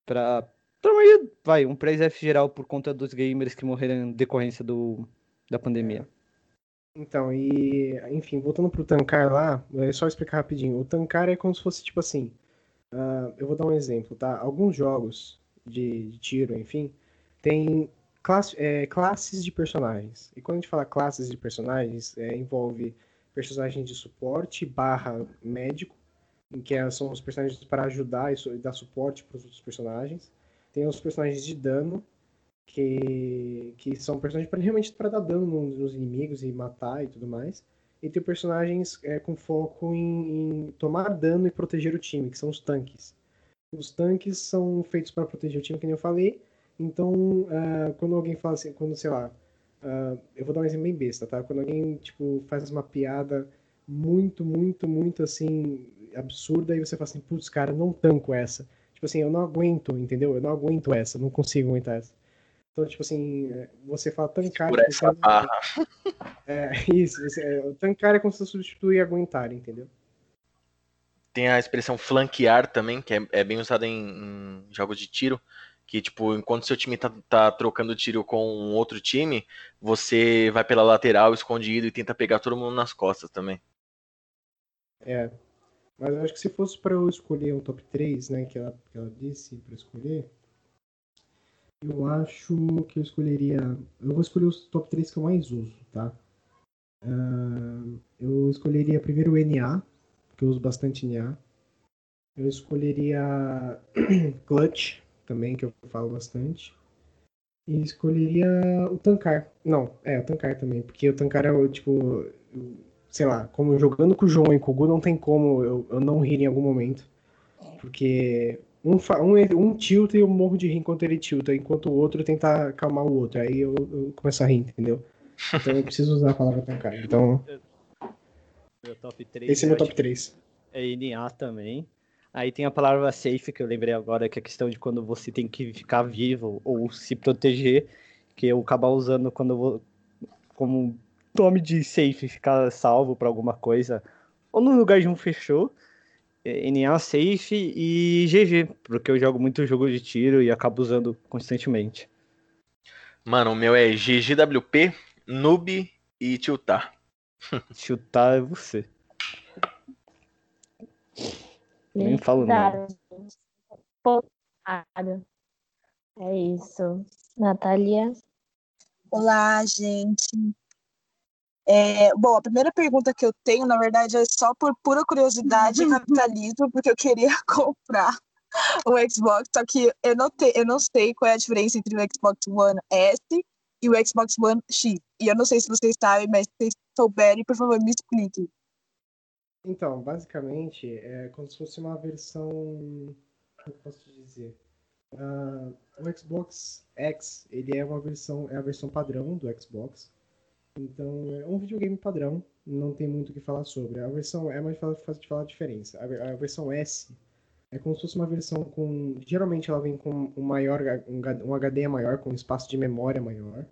pra, pra maioria- vai, um Prize F geral por conta dos gamers que morreram em decorrência do, da pandemia. Então, e enfim, voltando pro Tankar lá, é só explicar rapidinho. O Tankar é como se fosse tipo assim. ah, eu vou dar um exemplo, tá? Alguns jogos de, de tiro, enfim, tem classe- é, classes de personagens. E quando a gente fala classes de personagens, é, envolve personagens de suporte barra médico, em que é- são os personagens para ajudar e dar suporte para os outros personagens. Tem os personagens de dano, que, que são personagens pra, realmente para dar dano nos, inimigos e matar e tudo mais. E tem personagens é, com foco em, em tomar dano e proteger o time, que são os tanques. Os tanques são feitos para proteger o time, que nem eu falei. Então, ah, quando alguém fala assim, quando, sei lá, ah, eu vou dar um exemplo bem besta, tá? Quando alguém, tipo, faz uma piada muito, muito, muito, assim, absurda, e você fala assim, putz, cara, não tanco essa. Tipo assim, eu não aguento, entendeu? Eu não aguento essa, não consigo aguentar essa. Então, tipo assim, é, você fala tancar... Por porque essa barra. É, isso. Você, é, tancar é como se substituir aguentar, entendeu? Tem a expressão flanquear também, que é, é bem usada em, em jogos de tiro. Que, tipo, enquanto seu time tá, tá trocando tiro com um outro time, você vai pela lateral escondido e tenta pegar todo mundo nas costas também. É. Mas eu acho que se fosse pra eu escolher um top 3, né, que ela, que ela disse pra escolher, eu acho que eu escolheria. Eu vou escolher os top 3 que eu mais uso, tá? Ah, eu escolheria primeiro o NA, que eu uso bastante NA. Eu escolheria Clutch, também, que eu falo bastante. E escolheria o Tankar. Não, é, o Tankar também, porque o Tankar é o, tipo, sei lá, como jogando com o João e com o Gu, não tem como eu, eu não rir em algum momento. Porque um, um, um tilta e eu morro de rir enquanto ele tilta, enquanto o outro tenta acalmar o outro. Aí eu, eu começo a rir, entendeu? Então eu preciso usar a palavra Tankar. Então, Meu top 3 esse é meu top 3. é NA também. Aí tem a palavra safe, que eu lembrei agora, que é a questão de quando você tem que ficar vivo ou se proteger, que eu acabar usando quando eu vou como nome de safe, ficar salvo pra alguma coisa, ou no lugar de um fechou. é, NA safe e GG, porque eu jogo muito jogo de tiro e acabo usando constantemente. Mano, o meu é GGWP, Noob e Tiltar. Chutar é você. Nem falo. Focado. É isso. Natália. Olá, gente. É, bom, a primeira pergunta que eu tenho, na verdade, é só por pura curiosidade e capitalismo, porque eu queria comprar o Xbox, só que eu não, te, eu não sei qual é a diferença entre o Xbox One S e o Xbox One X. E eu não sei se vocês sabem, mas se vocês souberem, por favor, me expliquem. Então, basicamente, é como se fosse uma versão. Como posso te dizer? Ah, o Xbox X, ele é uma versão, é a versão padrão do Xbox. Então, é um videogame padrão, não tem muito o que falar sobre. A versão é mais fácil de falar a diferença. A, ver- a versão S é como se fosse uma versão com. Geralmente ela vem com um maior, um, HD maior, com espaço de memória maior.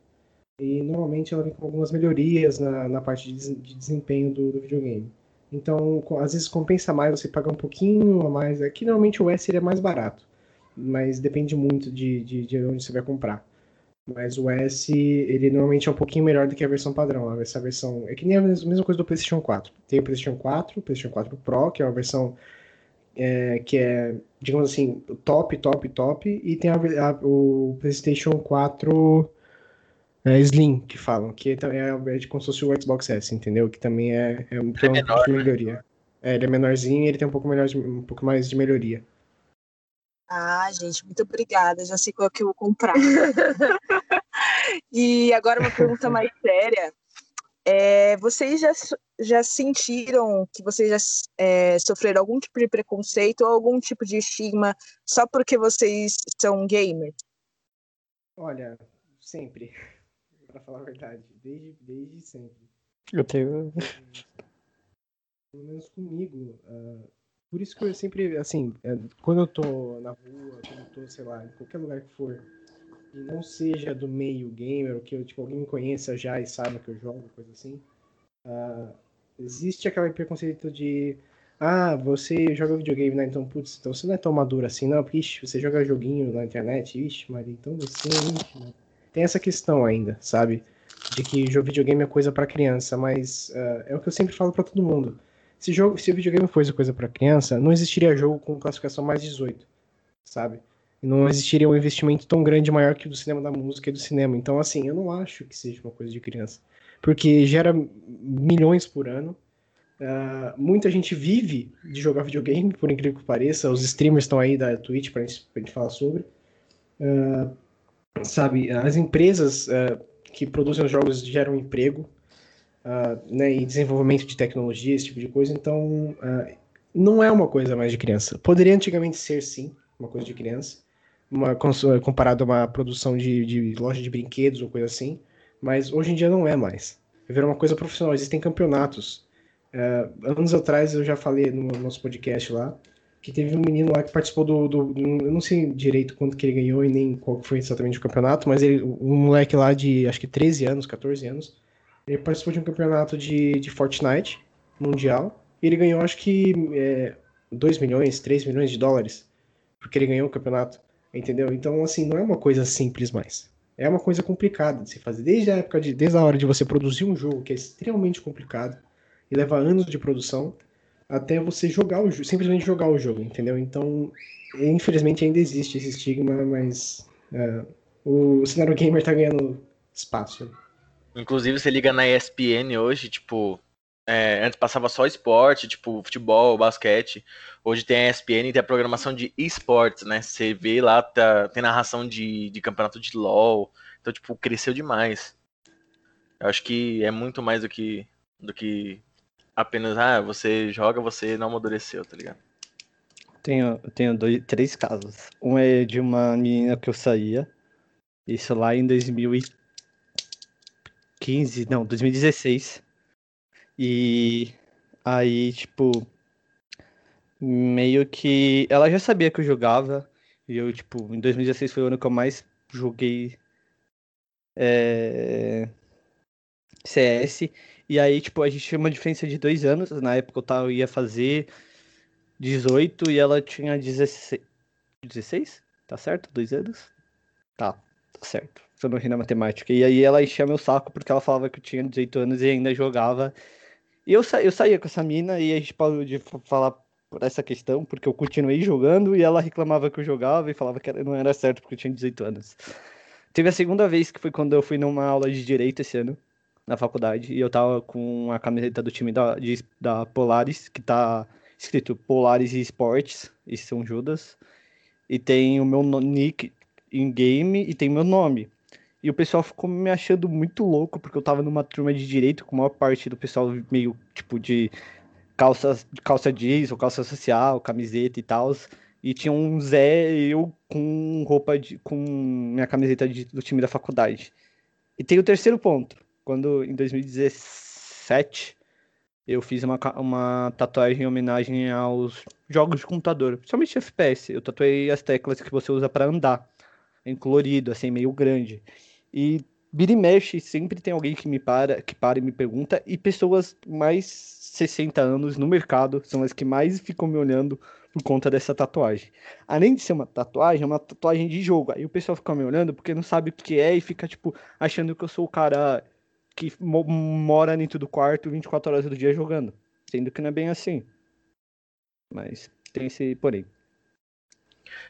E normalmente ela vem com algumas melhorias na, na parte de, de desempenho do, do videogame. Então, às vezes compensa mais você pagar um pouquinho a mais. Aqui normalmente o S ele é mais barato, mas depende muito de, de, de onde você vai comprar. Mas o S, ele normalmente é um pouquinho melhor do que a versão padrão. Essa versão é que nem a mesma coisa do PlayStation 4. Tem o PlayStation 4, o PlayStation 4 Pro, que é uma versão é, que é, digamos assim, top, top, top, e tem a, a, o PlayStation 4 é, Slim, que falam, que é, é, de como se fosse o Xbox S, entendeu? Que também é, é um, é menor, de né? melhoria. Né? É, ele é menorzinho e ele tem um pouco, melhor de, um pouco mais de melhoria. Ah, gente, muito obrigada. Já sei qual que eu vou comprar. e agora uma pergunta mais séria. É, vocês já, já sentiram que vocês já é, sofreram algum tipo de preconceito ou algum tipo de estigma só porque vocês são gamers? Olha, sempre. Para falar a verdade, desde, desde sempre. Eu tenho. Pelo menos comigo. Uh por isso que eu sempre, assim, é, quando eu tô na rua, quando eu tô, sei lá, em qualquer lugar que for, e não seja do meio gamer, ou que eu, tipo, alguém me conheça já e saiba que eu jogo, coisa assim, uh, existe aquele preconceito de ah, você joga videogame, né? Então, putz, então você não é tão maduro assim, não. Porque, ixi, você joga joguinho na internet, ixi, Maria, então você, ixi, né? Tem essa questão ainda, sabe? De que videogame é coisa para criança, mas uh, é o que eu sempre falo para todo mundo. Se, jogo, se o videogame fosse coisa para criança, não existiria jogo com classificação mais 18, sabe? Não existiria um investimento tão grande, maior que o do cinema da música e do cinema. Então, assim, eu não acho que seja uma coisa de criança. Porque gera milhões por ano. Uh, muita gente vive de jogar videogame, por incrível que pareça. Os streamers estão aí da Twitch para gente, gente falar sobre. Uh, sabe, as empresas uh, que produzem os jogos geram emprego uh, né, e desenvolvimento de tecnologia, esse tipo de coisa. Então, uh, não é uma coisa mais de criança. Poderia antigamente ser, sim, uma coisa de criança, uma, comparado a uma produção de, de loja de brinquedos ou coisa assim, mas hoje em dia não é mais. É uma coisa profissional. Existem campeonatos. Uh, anos atrás eu já falei no nosso podcast lá que teve um menino lá que participou do, do, do, eu não sei direito quanto que ele ganhou e nem qual foi exatamente o campeonato, mas ele, um moleque lá de acho que 13 anos, 14 anos, ele participou de um campeonato de, de Fortnite mundial. E ele ganhou, acho que, é, 2 milhões, 3 milhões de dólares. Porque ele ganhou o campeonato. Entendeu? Então, assim, não é uma coisa simples mais. É uma coisa complicada de se fazer. Desde a época de. Desde a hora de você produzir um jogo, que é extremamente complicado, e leva anos de produção, até você jogar o jogo, simplesmente jogar o jogo, entendeu? Então, infelizmente ainda existe esse estigma, mas uh, o cenário gamer tá ganhando espaço. Inclusive, você liga na ESPN hoje, tipo, é, antes passava só esporte, tipo futebol, basquete. Hoje tem a ESPN tem a programação de esportes, né? Você vê lá, tá, tem narração de, de campeonato de LoL. Então, tipo, cresceu demais. Eu acho que é muito mais do que, do que apenas, ah, você joga, você não amadureceu, tá ligado? Tenho, tenho dois, três casos. Um é de uma menina que eu saía, isso lá em 2013. 2015, não, 2016. E aí, tipo, meio que ela já sabia que eu jogava. E eu, tipo, em 2016 foi o ano que eu mais joguei é, CS. E aí, tipo, a gente tinha uma diferença de dois anos. Na época eu, tava, eu ia fazer 18 e ela tinha 16. 16? Tá certo? Dois anos? Tá, tá certo se eu não ri na matemática. E aí ela enchia meu saco porque ela falava que eu tinha 18 anos e ainda jogava. E eu, sa eu saía com essa mina e a gente parou de falar por essa questão, porque eu continuei jogando e ela reclamava que eu jogava e falava que não era certo porque eu tinha 18 anos. Teve a segunda vez que foi quando eu fui numa aula de direito esse ano, na faculdade, e eu tava com a camiseta do time da, de, da Polaris, que tá escrito Polaris Esportes, e são Judas, e tem o meu nick em game e tem meu nome. E o pessoal ficou me achando muito louco, porque eu tava numa turma de direito, com a maior parte do pessoal meio, tipo, de calça, calça jeans ou calça social, camiseta e tal. E tinha um Zé eu com roupa de. com minha camiseta de, do time da faculdade. E tem o terceiro ponto. Quando em 2017 eu fiz uma, uma tatuagem em homenagem aos jogos de computador, principalmente FPS. Eu tatuei as teclas que você usa para andar, colorido, assim, meio grande. E vira e mexe, sempre tem alguém que me para, que para e me pergunta, e pessoas mais 60 anos no mercado são as que mais ficam me olhando por conta dessa tatuagem. Além de ser uma tatuagem, é uma tatuagem de jogo. Aí o pessoal fica me olhando porque não sabe o que é e fica, tipo, achando que eu sou o cara que mo- mora dentro do quarto 24 horas do dia jogando. Sendo que não é bem assim. Mas tem esse porém.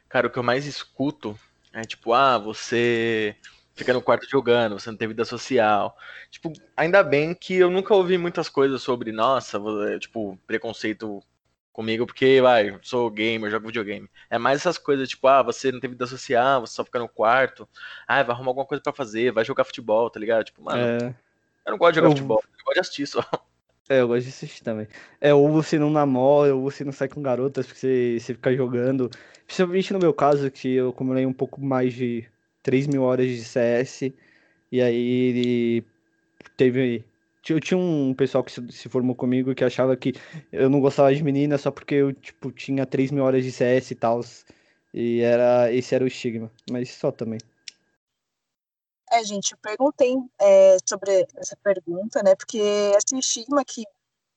Cara, o que eu mais escuto é tipo, ah, você fica no quarto jogando, você não tem vida social. Tipo, ainda bem que eu nunca ouvi muitas coisas sobre, nossa, vo- tipo, preconceito comigo porque, vai, sou gamer, jogo videogame. É mais essas coisas, tipo, ah, você não tem vida social, você só fica no quarto. Ah, vai arrumar alguma coisa pra fazer, vai jogar futebol, tá ligado? Tipo, mano, É, eu não gosto de jogar eu- futebol, eu gosto de assistir só. É, eu gosto de assistir também. É, ou você não namora, ou você não sai com garotas porque você, você fica jogando. Principalmente no meu caso, que eu acumulei um pouco mais de 3 mil horas de CS. E aí teve. Eu tinha um pessoal que se se formou comigo que achava que eu não gostava de menina só porque eu, tipo, tinha 3 mil horas de CS e tal. E era, esse era o estigma. Mas só também. É, gente, eu perguntei é, sobre essa pergunta, né? Porque esse estigma que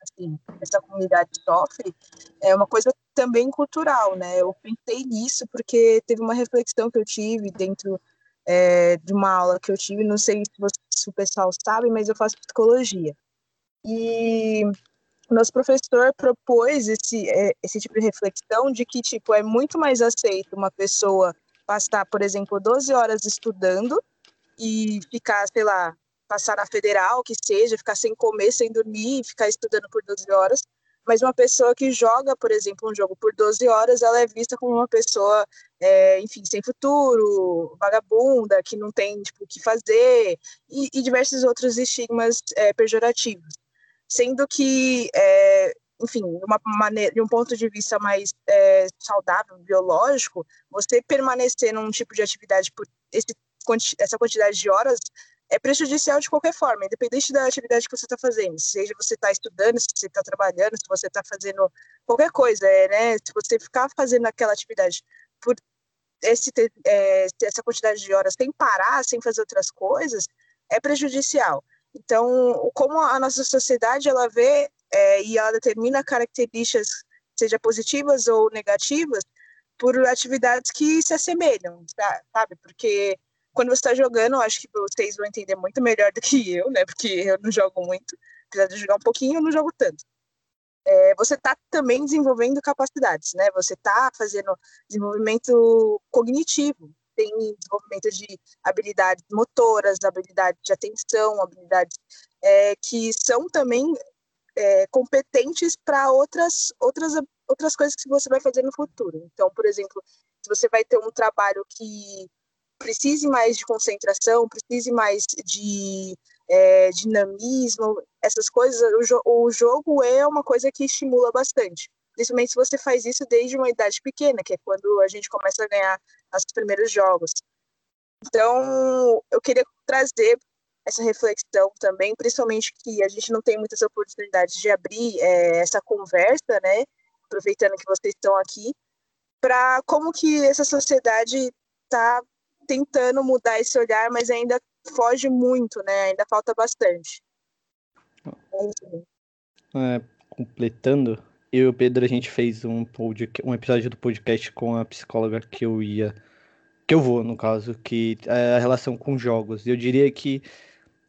assim, essa comunidade sofre é uma coisa também cultural, né? Eu pensei nisso porque teve uma reflexão que eu tive dentro é, de uma aula que eu tive, não sei se, você- se o pessoal sabe, mas eu faço psicologia. E nosso professor propôs esse, é, esse tipo de reflexão de que, tipo, é muito mais aceito uma pessoa passar, por exemplo, 12 horas estudando e ficar, sei lá, passar na federal, que seja, ficar sem comer, sem dormir, ficar estudando por 12 horas. Mas uma pessoa que joga, por exemplo, um jogo por 12 horas, ela é vista como uma pessoa, é, enfim, sem futuro, vagabunda, que não tem tipo, o que fazer, e, e diversos outros estigmas é, pejorativos. Sendo que, é, enfim, de uma maneira, de um ponto de vista mais é, saudável, biológico, você permanecer num tipo de atividade por esse essa quantidade de horas é prejudicial de qualquer forma, independente da atividade que você está fazendo. Seja você está estudando, se você está trabalhando, se você está fazendo qualquer coisa, é, né? Se você ficar fazendo aquela atividade por esse, é, essa quantidade de horas sem parar, sem fazer outras coisas, é prejudicial. Então, como a nossa sociedade ela vê é, e ela determina características, seja positivas ou negativas, por atividades que se assemelham, sabe? Porque quando você está jogando, eu acho que vocês vão entender muito melhor do que eu, né? Porque eu não jogo muito, apesar de jogar um pouquinho, eu não jogo tanto. É, você está também desenvolvendo capacidades, né? Você está fazendo desenvolvimento cognitivo, tem desenvolvimento de habilidades motoras, habilidades de atenção, habilidades é, que são também é, competentes para outras, outras, outras coisas que você vai fazer no futuro. Então, por exemplo, se você vai ter um trabalho que precise mais de concentração, precise mais de é, dinamismo, essas coisas, o, jo o jogo é uma coisa que estimula bastante. Principalmente se você faz isso desde uma idade pequena, que é quando a gente começa a ganhar os primeiros jogos. Então, eu queria trazer essa reflexão também, principalmente que a gente não tem muitas oportunidades de abrir é, essa conversa, né? Aproveitando que vocês estão aqui, para como que essa sociedade está tentando mudar esse olhar, mas ainda foge muito, né? Ainda falta bastante. É completando, eu e o Pedro, a gente fez um, um episódio do podcast com a psicóloga que eu ia. Que eu vou, no caso, que é a relação com jogos. Eu diria que,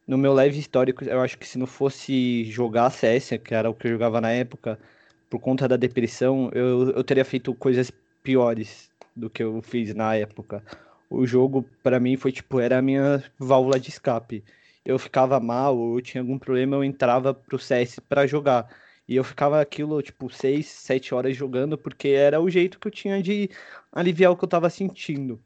no meu leve histórico, eu acho que se não fosse jogar CS, que era o que eu jogava na época, por conta da depressão, eu, eu teria feito coisas piores do que eu fiz na época. O jogo, pra mim, foi tipo, era a minha válvula de escape. Eu ficava mal, ou eu tinha algum problema, eu entrava pro CS pra jogar. E eu ficava aquilo, tipo, 6, 7 horas jogando, porque era o jeito que eu tinha de aliviar o que eu tava sentindo.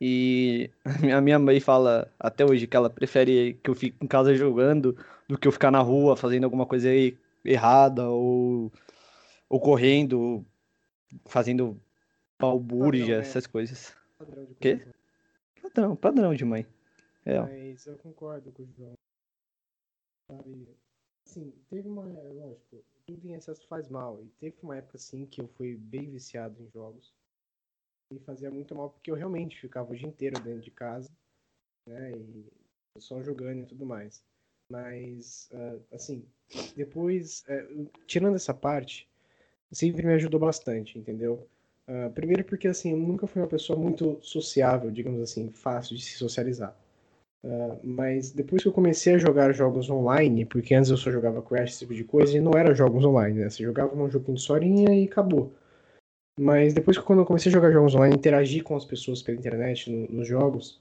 E a minha mãe fala até hoje que ela prefere que eu fique em casa jogando do que eu ficar na rua fazendo alguma coisa errada ou, ou correndo, fazendo balbúrdia, essas coisas. Padrão de Quê? Padrão, padrão de mãe. É. Mas eu concordo com o João. Sabe, assim, teve uma. Lógico, tudo em excesso faz mal. E teve uma época assim que eu fui bem viciado em jogos. E fazia muito mal porque eu realmente ficava o dia inteiro dentro de casa. Né? E só jogando e tudo mais. Mas, uh, assim, depois, uh, tirando essa parte, sempre me ajudou bastante, entendeu? Uh, primeiro porque, assim, eu nunca fui uma pessoa muito sociável, digamos assim, fácil de se socializar. Uh, mas depois que eu comecei a jogar jogos online, porque antes eu só jogava Crash, esse tipo de coisa, e não era jogos online, né? Você jogava um joguinho de historinha e acabou. Mas depois que quando eu comecei a jogar jogos online, interagir com as pessoas pela internet, no, nos jogos,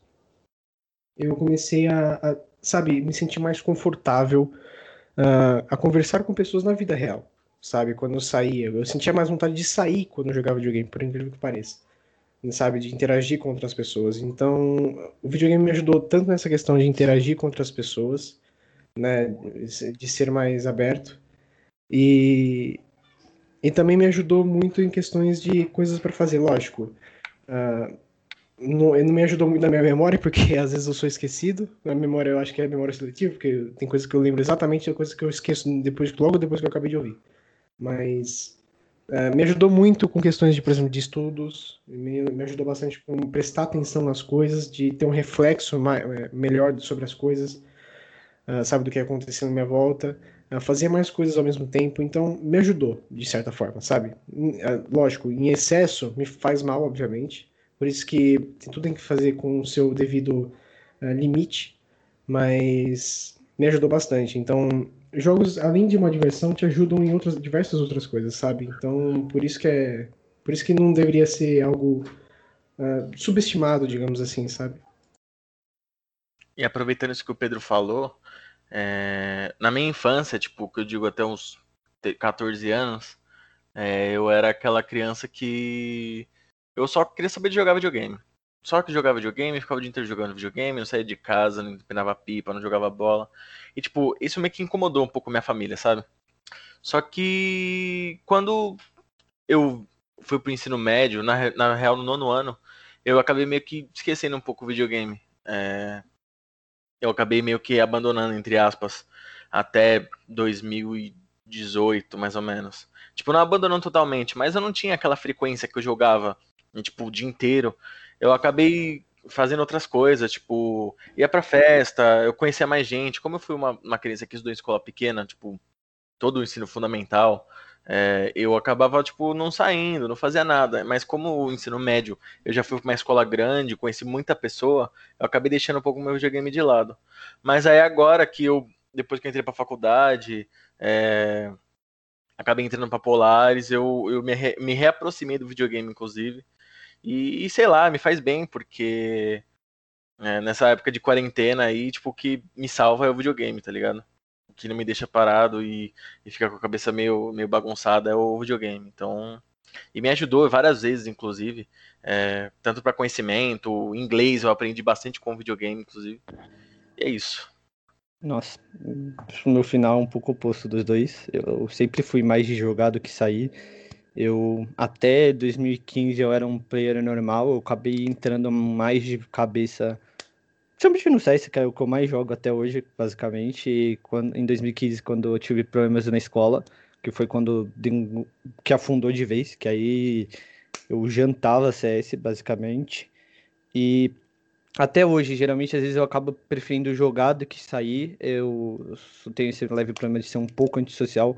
eu comecei a, a, sabe, me sentir mais confortável uh, a conversar com pessoas na vida real, sabe? Quando eu saía, eu sentia mais vontade de sair quando eu jogava videogame, por incrível que pareça sabe, de interagir com outras pessoas. Então, o videogame me ajudou tanto nessa questão de interagir com outras pessoas, né, de ser mais aberto, e, e também me ajudou muito em questões de coisas para fazer, lógico. Uh, não, não me ajudou muito na minha memória, porque às vezes eu sou esquecido. Na memória eu acho que é memória seletiva, porque tem coisas que eu lembro exatamente, e coisas que eu esqueço depois, logo depois que eu acabei de ouvir. Mas Uh, me ajudou muito com questões de, por exemplo, de estudos, me, me ajudou bastante com prestar atenção nas coisas, de ter um reflexo mais, é, melhor sobre as coisas, uh, sabe, do que aconteceu na minha volta, uh, fazer mais coisas ao mesmo tempo, então me ajudou, de certa forma, sabe? lógico, em excesso me faz mal, obviamente, por isso que tudo tem que fazer com o seu devido limite, mas me ajudou bastante, então jogos, além de uma diversão, te ajudam em outras, diversas outras coisas, sabe? Então, por isso que é. Por isso que não deveria ser algo uh, subestimado, digamos assim, sabe? E aproveitando isso que o Pedro falou, é... na minha infância, tipo, que eu digo até uns 14 anos, é... eu era aquela criança que eu só queria saber de jogar videogame. Só que jogava videogame, ficava o dia inteiro jogando videogame, não saía de casa, não empinava pipa, não jogava bola. E, tipo, isso meio que incomodou um pouco minha família, sabe? Só que quando eu fui pro ensino médio, na, na real, no nono ano, eu acabei meio que esquecendo um pouco o videogame. É... Eu acabei meio que abandonando, entre aspas, até 2018, mais ou menos. Tipo, não abandonando totalmente, mas eu não tinha aquela frequência que eu jogava, tipo, o dia inteiro eu acabei fazendo outras coisas, tipo, ia pra festa, eu conhecia mais gente. Como eu fui uma, uma criança que estudou em escola pequena, tipo, todo o ensino fundamental, é, eu acabava, tipo, não saindo, não fazia nada. Mas como o ensino médio, eu já fui pra uma escola grande, conheci muita pessoa, eu acabei deixando um pouco o meu videogame de lado. Mas aí agora que eu, depois que eu entrei pra faculdade, é, acabei entrando pra Polares, eu, eu me, re, me reaproximei do videogame, inclusive. E, e, sei lá, me faz bem, porque é, nessa época de quarentena aí, tipo, o que me salva é o videogame, tá ligado? O que não me deixa parado e, e fica com a cabeça meio, meio bagunçada é o videogame. Então. E me ajudou várias vezes, inclusive, é, tanto para conhecimento, inglês eu aprendi bastante com videogame, inclusive. E é isso. Nossa, no final um pouco oposto dos dois. Eu sempre fui mais de jogar do que sair. Eu até 2015 eu era um player normal, eu acabei entrando mais de cabeça, principalmente no CS, que é o que eu mais jogo até hoje, basicamente. E quando, em 2015, quando eu tive problemas na escola, que foi quando que afundou de vez, que aí eu jantava CS, basicamente. E até hoje, geralmente, às vezes eu acabo preferindo jogar do que sair. Eu tenho esse leve problema de ser um pouco antissocial.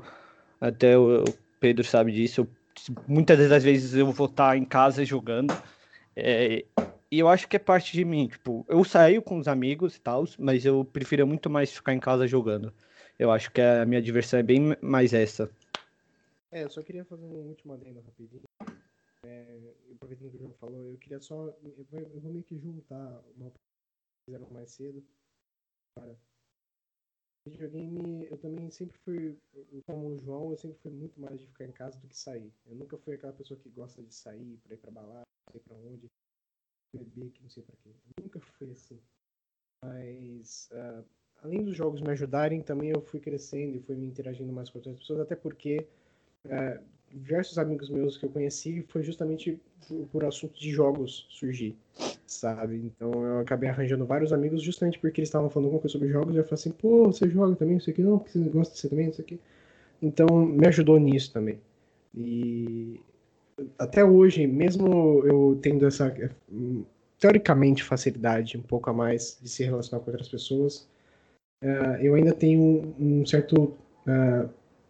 Até o Pedro sabe disso. Eu muitas das vezes eu vou estar em casa jogando. É, e eu acho que é parte de mim. Tipo, eu saio com os amigos e tal, mas eu prefiro muito mais ficar em casa jogando. Eu acho que a minha diversão é bem mais essa. É, eu só queria fazer um último adendo rapidinho. É, aproveitando que o João falou, eu queria só. Eu vou, eu vou meio que juntar uma que fizeram mais cedo. Para Videogame, eu também sempre fui, como o João, eu sempre fui muito mais de ficar em casa do que sair. Eu nunca fui aquela pessoa que gosta de sair pra ir pra balada, pra ir pra onde, beber, que não sei pra quê. Eu nunca fui assim. Mas, uh, além dos jogos me ajudarem, também eu fui crescendo e fui me interagindo mais com outras pessoas, até porque uh, diversos amigos meus que eu conheci foi justamente por assunto de jogos surgir sabe? Então eu acabei arranjando vários amigos justamente porque eles estavam falando alguma coisa sobre jogos e eu falei assim, pô, você joga também, isso aqui, não, porque você gosta você também, isso aqui. Então me ajudou nisso também. E até hoje, mesmo eu tendo essa teoricamente, facilidade um pouco a mais de se relacionar com outras pessoas, uh, eu ainda tenho um, certo uh,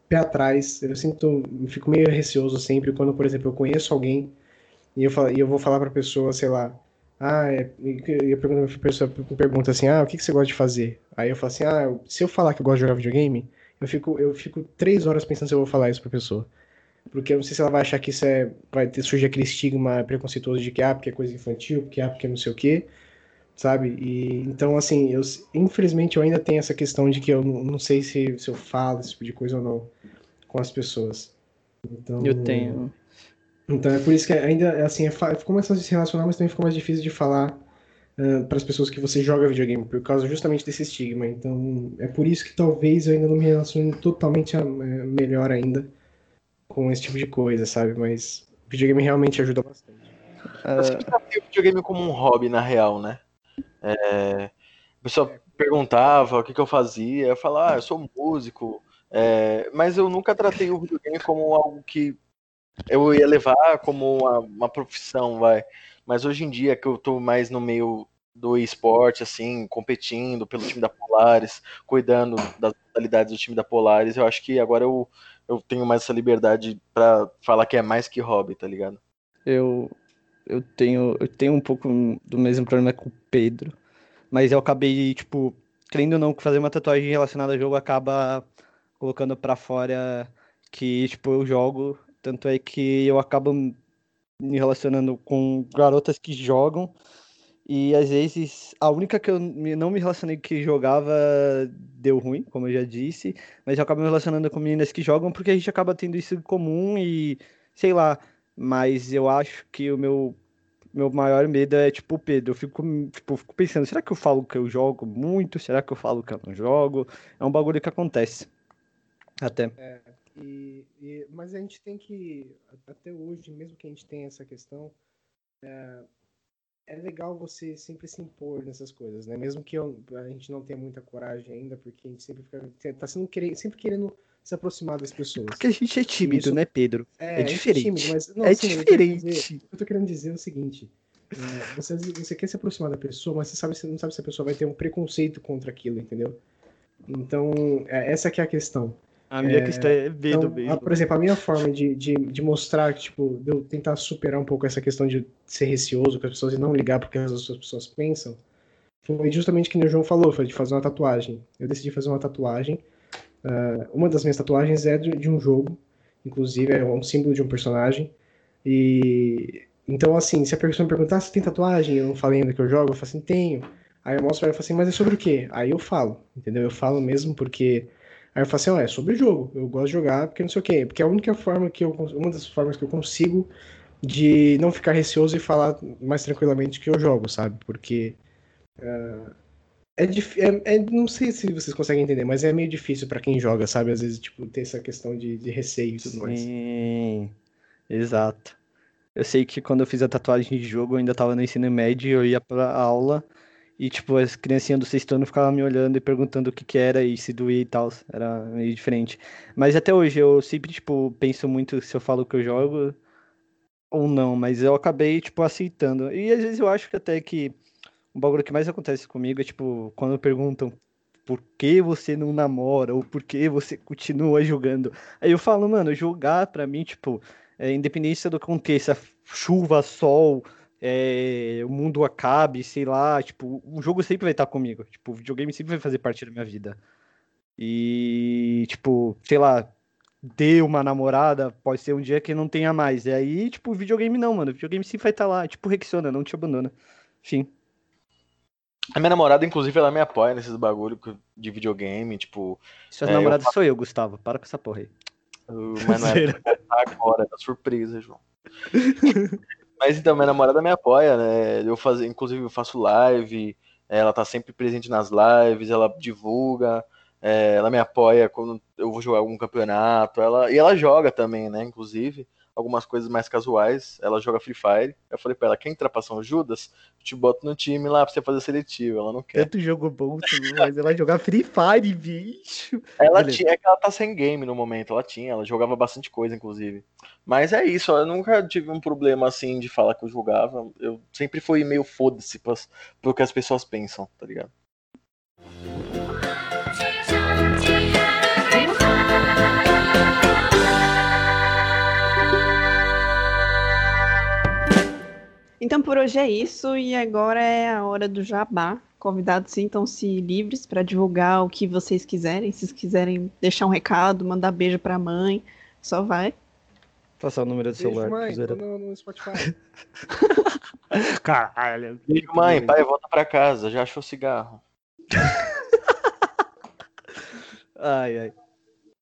pé atrás. Eu sinto, fico meio receoso sempre quando, por exemplo, eu conheço alguém e eu, falo, e eu vou falar para a pessoa, sei lá, ah, é, eu pergunto pra pessoa pergunta assim, ah, o que, que você gosta de fazer? Aí eu falo assim, ah, se eu falar que eu gosto de jogar videogame, eu fico, eu fico três horas pensando se eu vou falar isso pra pessoa. Porque eu não sei se ela vai achar que isso é. Vai ter, surgir aquele estigma preconceituoso de que, ah, porque é coisa infantil, porque, ah, porque não sei o quê, sabe? E, então, assim, eu, infelizmente eu ainda tenho essa questão de que eu não, não sei se, se eu falo esse tipo de coisa ou não com as pessoas. Então, eu tenho. Então é por isso que ainda, assim, é, ficou mais fácil de se relacionar, mas também ficou mais difícil de falar uh, para as pessoas que você joga videogame, por causa justamente desse estigma. Então é por isso que talvez eu ainda não me relacione totalmente a, a, melhor ainda com esse tipo de coisa, sabe? Mas videogame realmente ajuda bastante. Eu sempre tratei o videogame como um hobby, na real, né? É... A pessoa perguntava o que, que eu fazia, eu falava, ah, eu sou músico, é... mas eu nunca tratei o videogame como algo que eu ia levar como uma, uma profissão, vai. Mas hoje em dia, que eu tô mais no meio do esporte, assim, competindo pelo time da Polaris, cuidando das modalidades do time da Polaris, eu acho que agora eu, eu tenho mais essa liberdade para falar que é mais que hobby, tá ligado? Eu, eu, tenho, eu tenho um pouco do mesmo problema com o Pedro, mas eu acabei, tipo, querendo ou não, fazer uma tatuagem relacionada ao jogo acaba colocando para fora que, tipo, eu jogo, tanto é que eu acabo me relacionando com garotas que jogam e às vezes a única que eu não me relacionei que jogava deu ruim, como eu já disse, mas eu acabo me relacionando com meninas que jogam porque a gente acaba tendo isso em comum e sei lá. Mas eu acho que o meu meu maior medo é tipo Pedro. Eu fico, tipo, fico pensando, será que eu falo que eu jogo muito? Será que eu falo que eu não jogo? É um bagulho que acontece. Até. É, e, e, mas a gente tem que, até hoje, mesmo que a gente tenha essa questão, é, é legal você sempre se impor nessas coisas, né? Mesmo que eu, a gente não tenha muita coragem ainda, porque a gente sempre fica, tá sendo sempre querendo se aproximar das pessoas. Porque a gente é tímido, Isso, né, Pedro? É, é diferente. É, tímido, mas, não, é assim, diferente. Eu, dizer, eu tô querendo dizer o seguinte. É, você, você quer se aproximar da pessoa, mas você, sabe, você não sabe se a pessoa vai ter um preconceito contra aquilo, entendeu? Então, é, essa que é a questão. A minha é, questão é ver então, mesmo. Por exemplo, a minha forma de, de, de mostrar, tipo, de eu tentar superar um pouco essa questão de ser receoso com as pessoas e não ligar porque as outras pessoas pensam, foi justamente que o João falou, foi de fazer uma tatuagem. Eu decidi fazer uma tatuagem. Uh, uma das minhas tatuagens é de, de, um jogo, inclusive é um símbolo de um personagem. E então, assim, se a pessoa me perguntar ah, se tem tatuagem, eu não falei ainda que eu jogo, eu falo assim, tenho. Aí eu mostro pra ela e falo assim, mas é sobre o quê? Aí eu falo, entendeu? Eu falo mesmo porque Aí eu falo assim, ó, é sobre jogo, eu gosto de jogar porque não sei o quê, porque é a única forma que eu, uma das formas que eu consigo de não ficar receoso e falar mais tranquilamente que eu jogo, sabe? Porque uh, é, é, é, não sei se vocês conseguem entender, mas é meio difícil para quem joga, sabe? Às vezes, tipo, ter essa questão de, de receio e tudo Sim, mais. Sim, exato. Eu sei que quando eu fiz a tatuagem de jogo, eu ainda tava no ensino médio, eu ia pra aula e, tipo, as criancinhas do sexto ano ficavam me olhando e perguntando o que que era e se doía e tal. Era meio diferente. Mas até hoje eu sempre, tipo, penso muito se eu falo que eu jogo ou não. Mas eu acabei, tipo, aceitando. E às vezes eu acho que até que o bagulho que mais acontece comigo é, tipo, quando perguntam por que você não namora ou por que você continua jogando. Aí eu falo, mano, jogar pra mim, tipo, é, independência do aconteça, chuva, sol é, o mundo acabe, sei lá, tipo, o jogo sempre vai estar comigo. Tipo, o videogame sempre vai fazer parte da minha vida. E, tipo, sei lá, ter uma namorada pode ser um dia que não tenha mais. E aí, tipo, o videogame não, mano. O videogame sempre vai estar lá, tipo, Rexona, não te abandona. Enfim. A minha namorada, inclusive, ela me apoia nesses bagulho de videogame, tipo. Sua é, namorada eu... sou eu, Gustavo. Para com essa porra aí. Mas não é agora, é surpresa, João. Mas então, minha namorada me apoia, né? Eu faço, inclusive, eu faço live, ela tá sempre presente nas lives, ela divulga, é, ela me apoia quando eu vou jogar algum campeonato, ela, e ela joga também, né? Inclusive, algumas coisas mais casuais. Ela joga Free Fire. Eu falei pra ela, quer entrar pra São Judas? Eu te boto no time lá pra você fazer seletivo. Ela não quer. Tanto jogo bom, mas ela jogar Free Fire, bicho. Ela Beleza. tinha, é que ela tá sem game no momento, ela tinha, ela jogava bastante coisa, inclusive. Mas é isso, eu nunca tive um problema assim de falar que eu jogava. Eu sempre fui meio foda-se pro que as pessoas pensam, tá ligado? Então por hoje é isso e agora é a hora do jabá. Convidados sintam-se livres para divulgar o que vocês quiserem. Se vocês quiserem deixar um recado, mandar beijo pra mãe, só vai. Passar o número do celular. Beijo, mãe, zoeira. tô no, no Spotify. Caralho. Beijo, mãe, pai, volta pra casa, já achou cigarro. Ai, ai.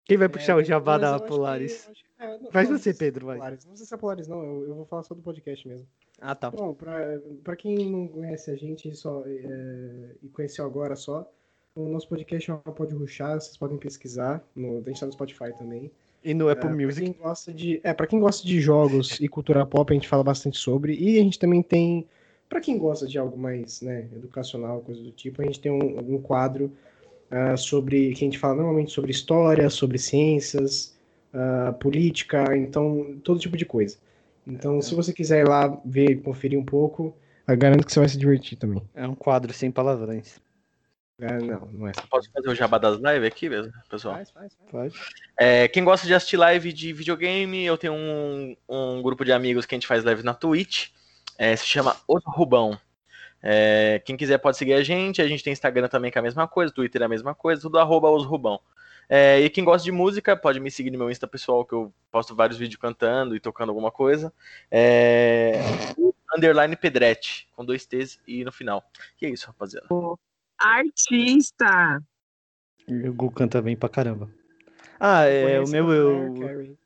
Quem vai puxar o jabá da Polaris? que- é, não, não, você, é Pedro, vai. Polaris. Não sei se é Polaris, não. Eu, eu vou falar só do podcast mesmo. Ah, tá. Bom, pra, pra quem não conhece a gente só, é, e conheceu agora só, o nosso podcast é uma Pode Ruxar, vocês podem pesquisar. No, a gente tá no Spotify também. E no Apple É, Pra Music. quem gosta de, é, pra quem gosta de jogos e cultura pop, a gente fala bastante sobre. E a gente também tem, pra quem gosta de algo mais né, educacional, coisa do tipo, a gente tem um, um quadro ah, sobre, que a gente fala normalmente sobre história, sobre ciências, ah, política, então, todo tipo de coisa. Então, se você quiser ir lá ver, conferir um pouco, eu garanto que você vai se divertir também. É um quadro sem palavrões. Ah, não, não é. Posso fazer o jabá das lives aqui mesmo, pessoal? Faz, faz, faz. Pode? É, quem gosta de assistir live de videogame, eu tenho um, um grupo de amigos que a gente faz live na Twitch. é, se chama Os Rubão. É, quem quiser pode seguir a gente. A gente tem Instagram também que é a mesma coisa, Twitter é a mesma coisa, tudo arroba Os Rubão. É, e quem gosta de música pode me seguir no meu Insta pessoal, que eu posto vários vídeos cantando e tocando alguma coisa. É, underline Pedretti, com dois T's e no final. E é isso, rapaziada. Artista! O Gu canta bem pra caramba. Ah, é, o meu, eu,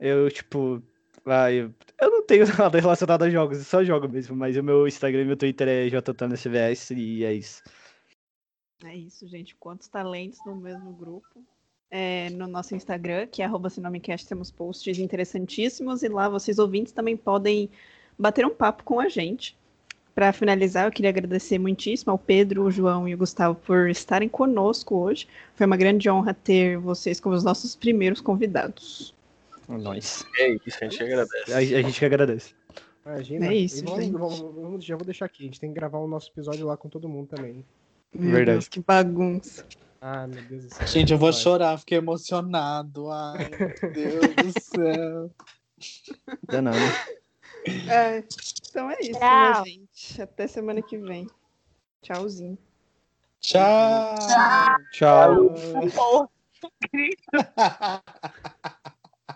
eu, tipo, ah, eu, eu não tenho nada relacionado a jogos, eu só jogo mesmo, mas o meu Instagram e meu Twitter é JTanesCVS e é isso. É isso, gente. Quantos talentos no mesmo grupo. É, no nosso Instagram, que é arroba Sinomecast, temos posts interessantíssimos e lá vocês ouvintes também podem bater um papo com a gente. Para finalizar, eu queria agradecer muitíssimo ao Pedro, o João e o Gustavo por estarem conosco hoje. Foi uma grande honra ter vocês como os nossos primeiros convidados. Nós. É isso, a gente agradece. A, a gente que agradece. Imagina. É isso, E vamos- gente. vamos- vamos- já vou deixar aqui. A gente tem que gravar o nosso episódio lá com todo mundo também. Meu Verdade. Deus, que bagunça. Ah, meu Deus do céu. Gente, eu vou Vai. chorar, fiquei emocionado. Ai, meu Deus do céu. Danado. É, então é isso, né, Tchau. gente? Até semana que vem. Tchauzinho. Tchau. Tchau. Porra.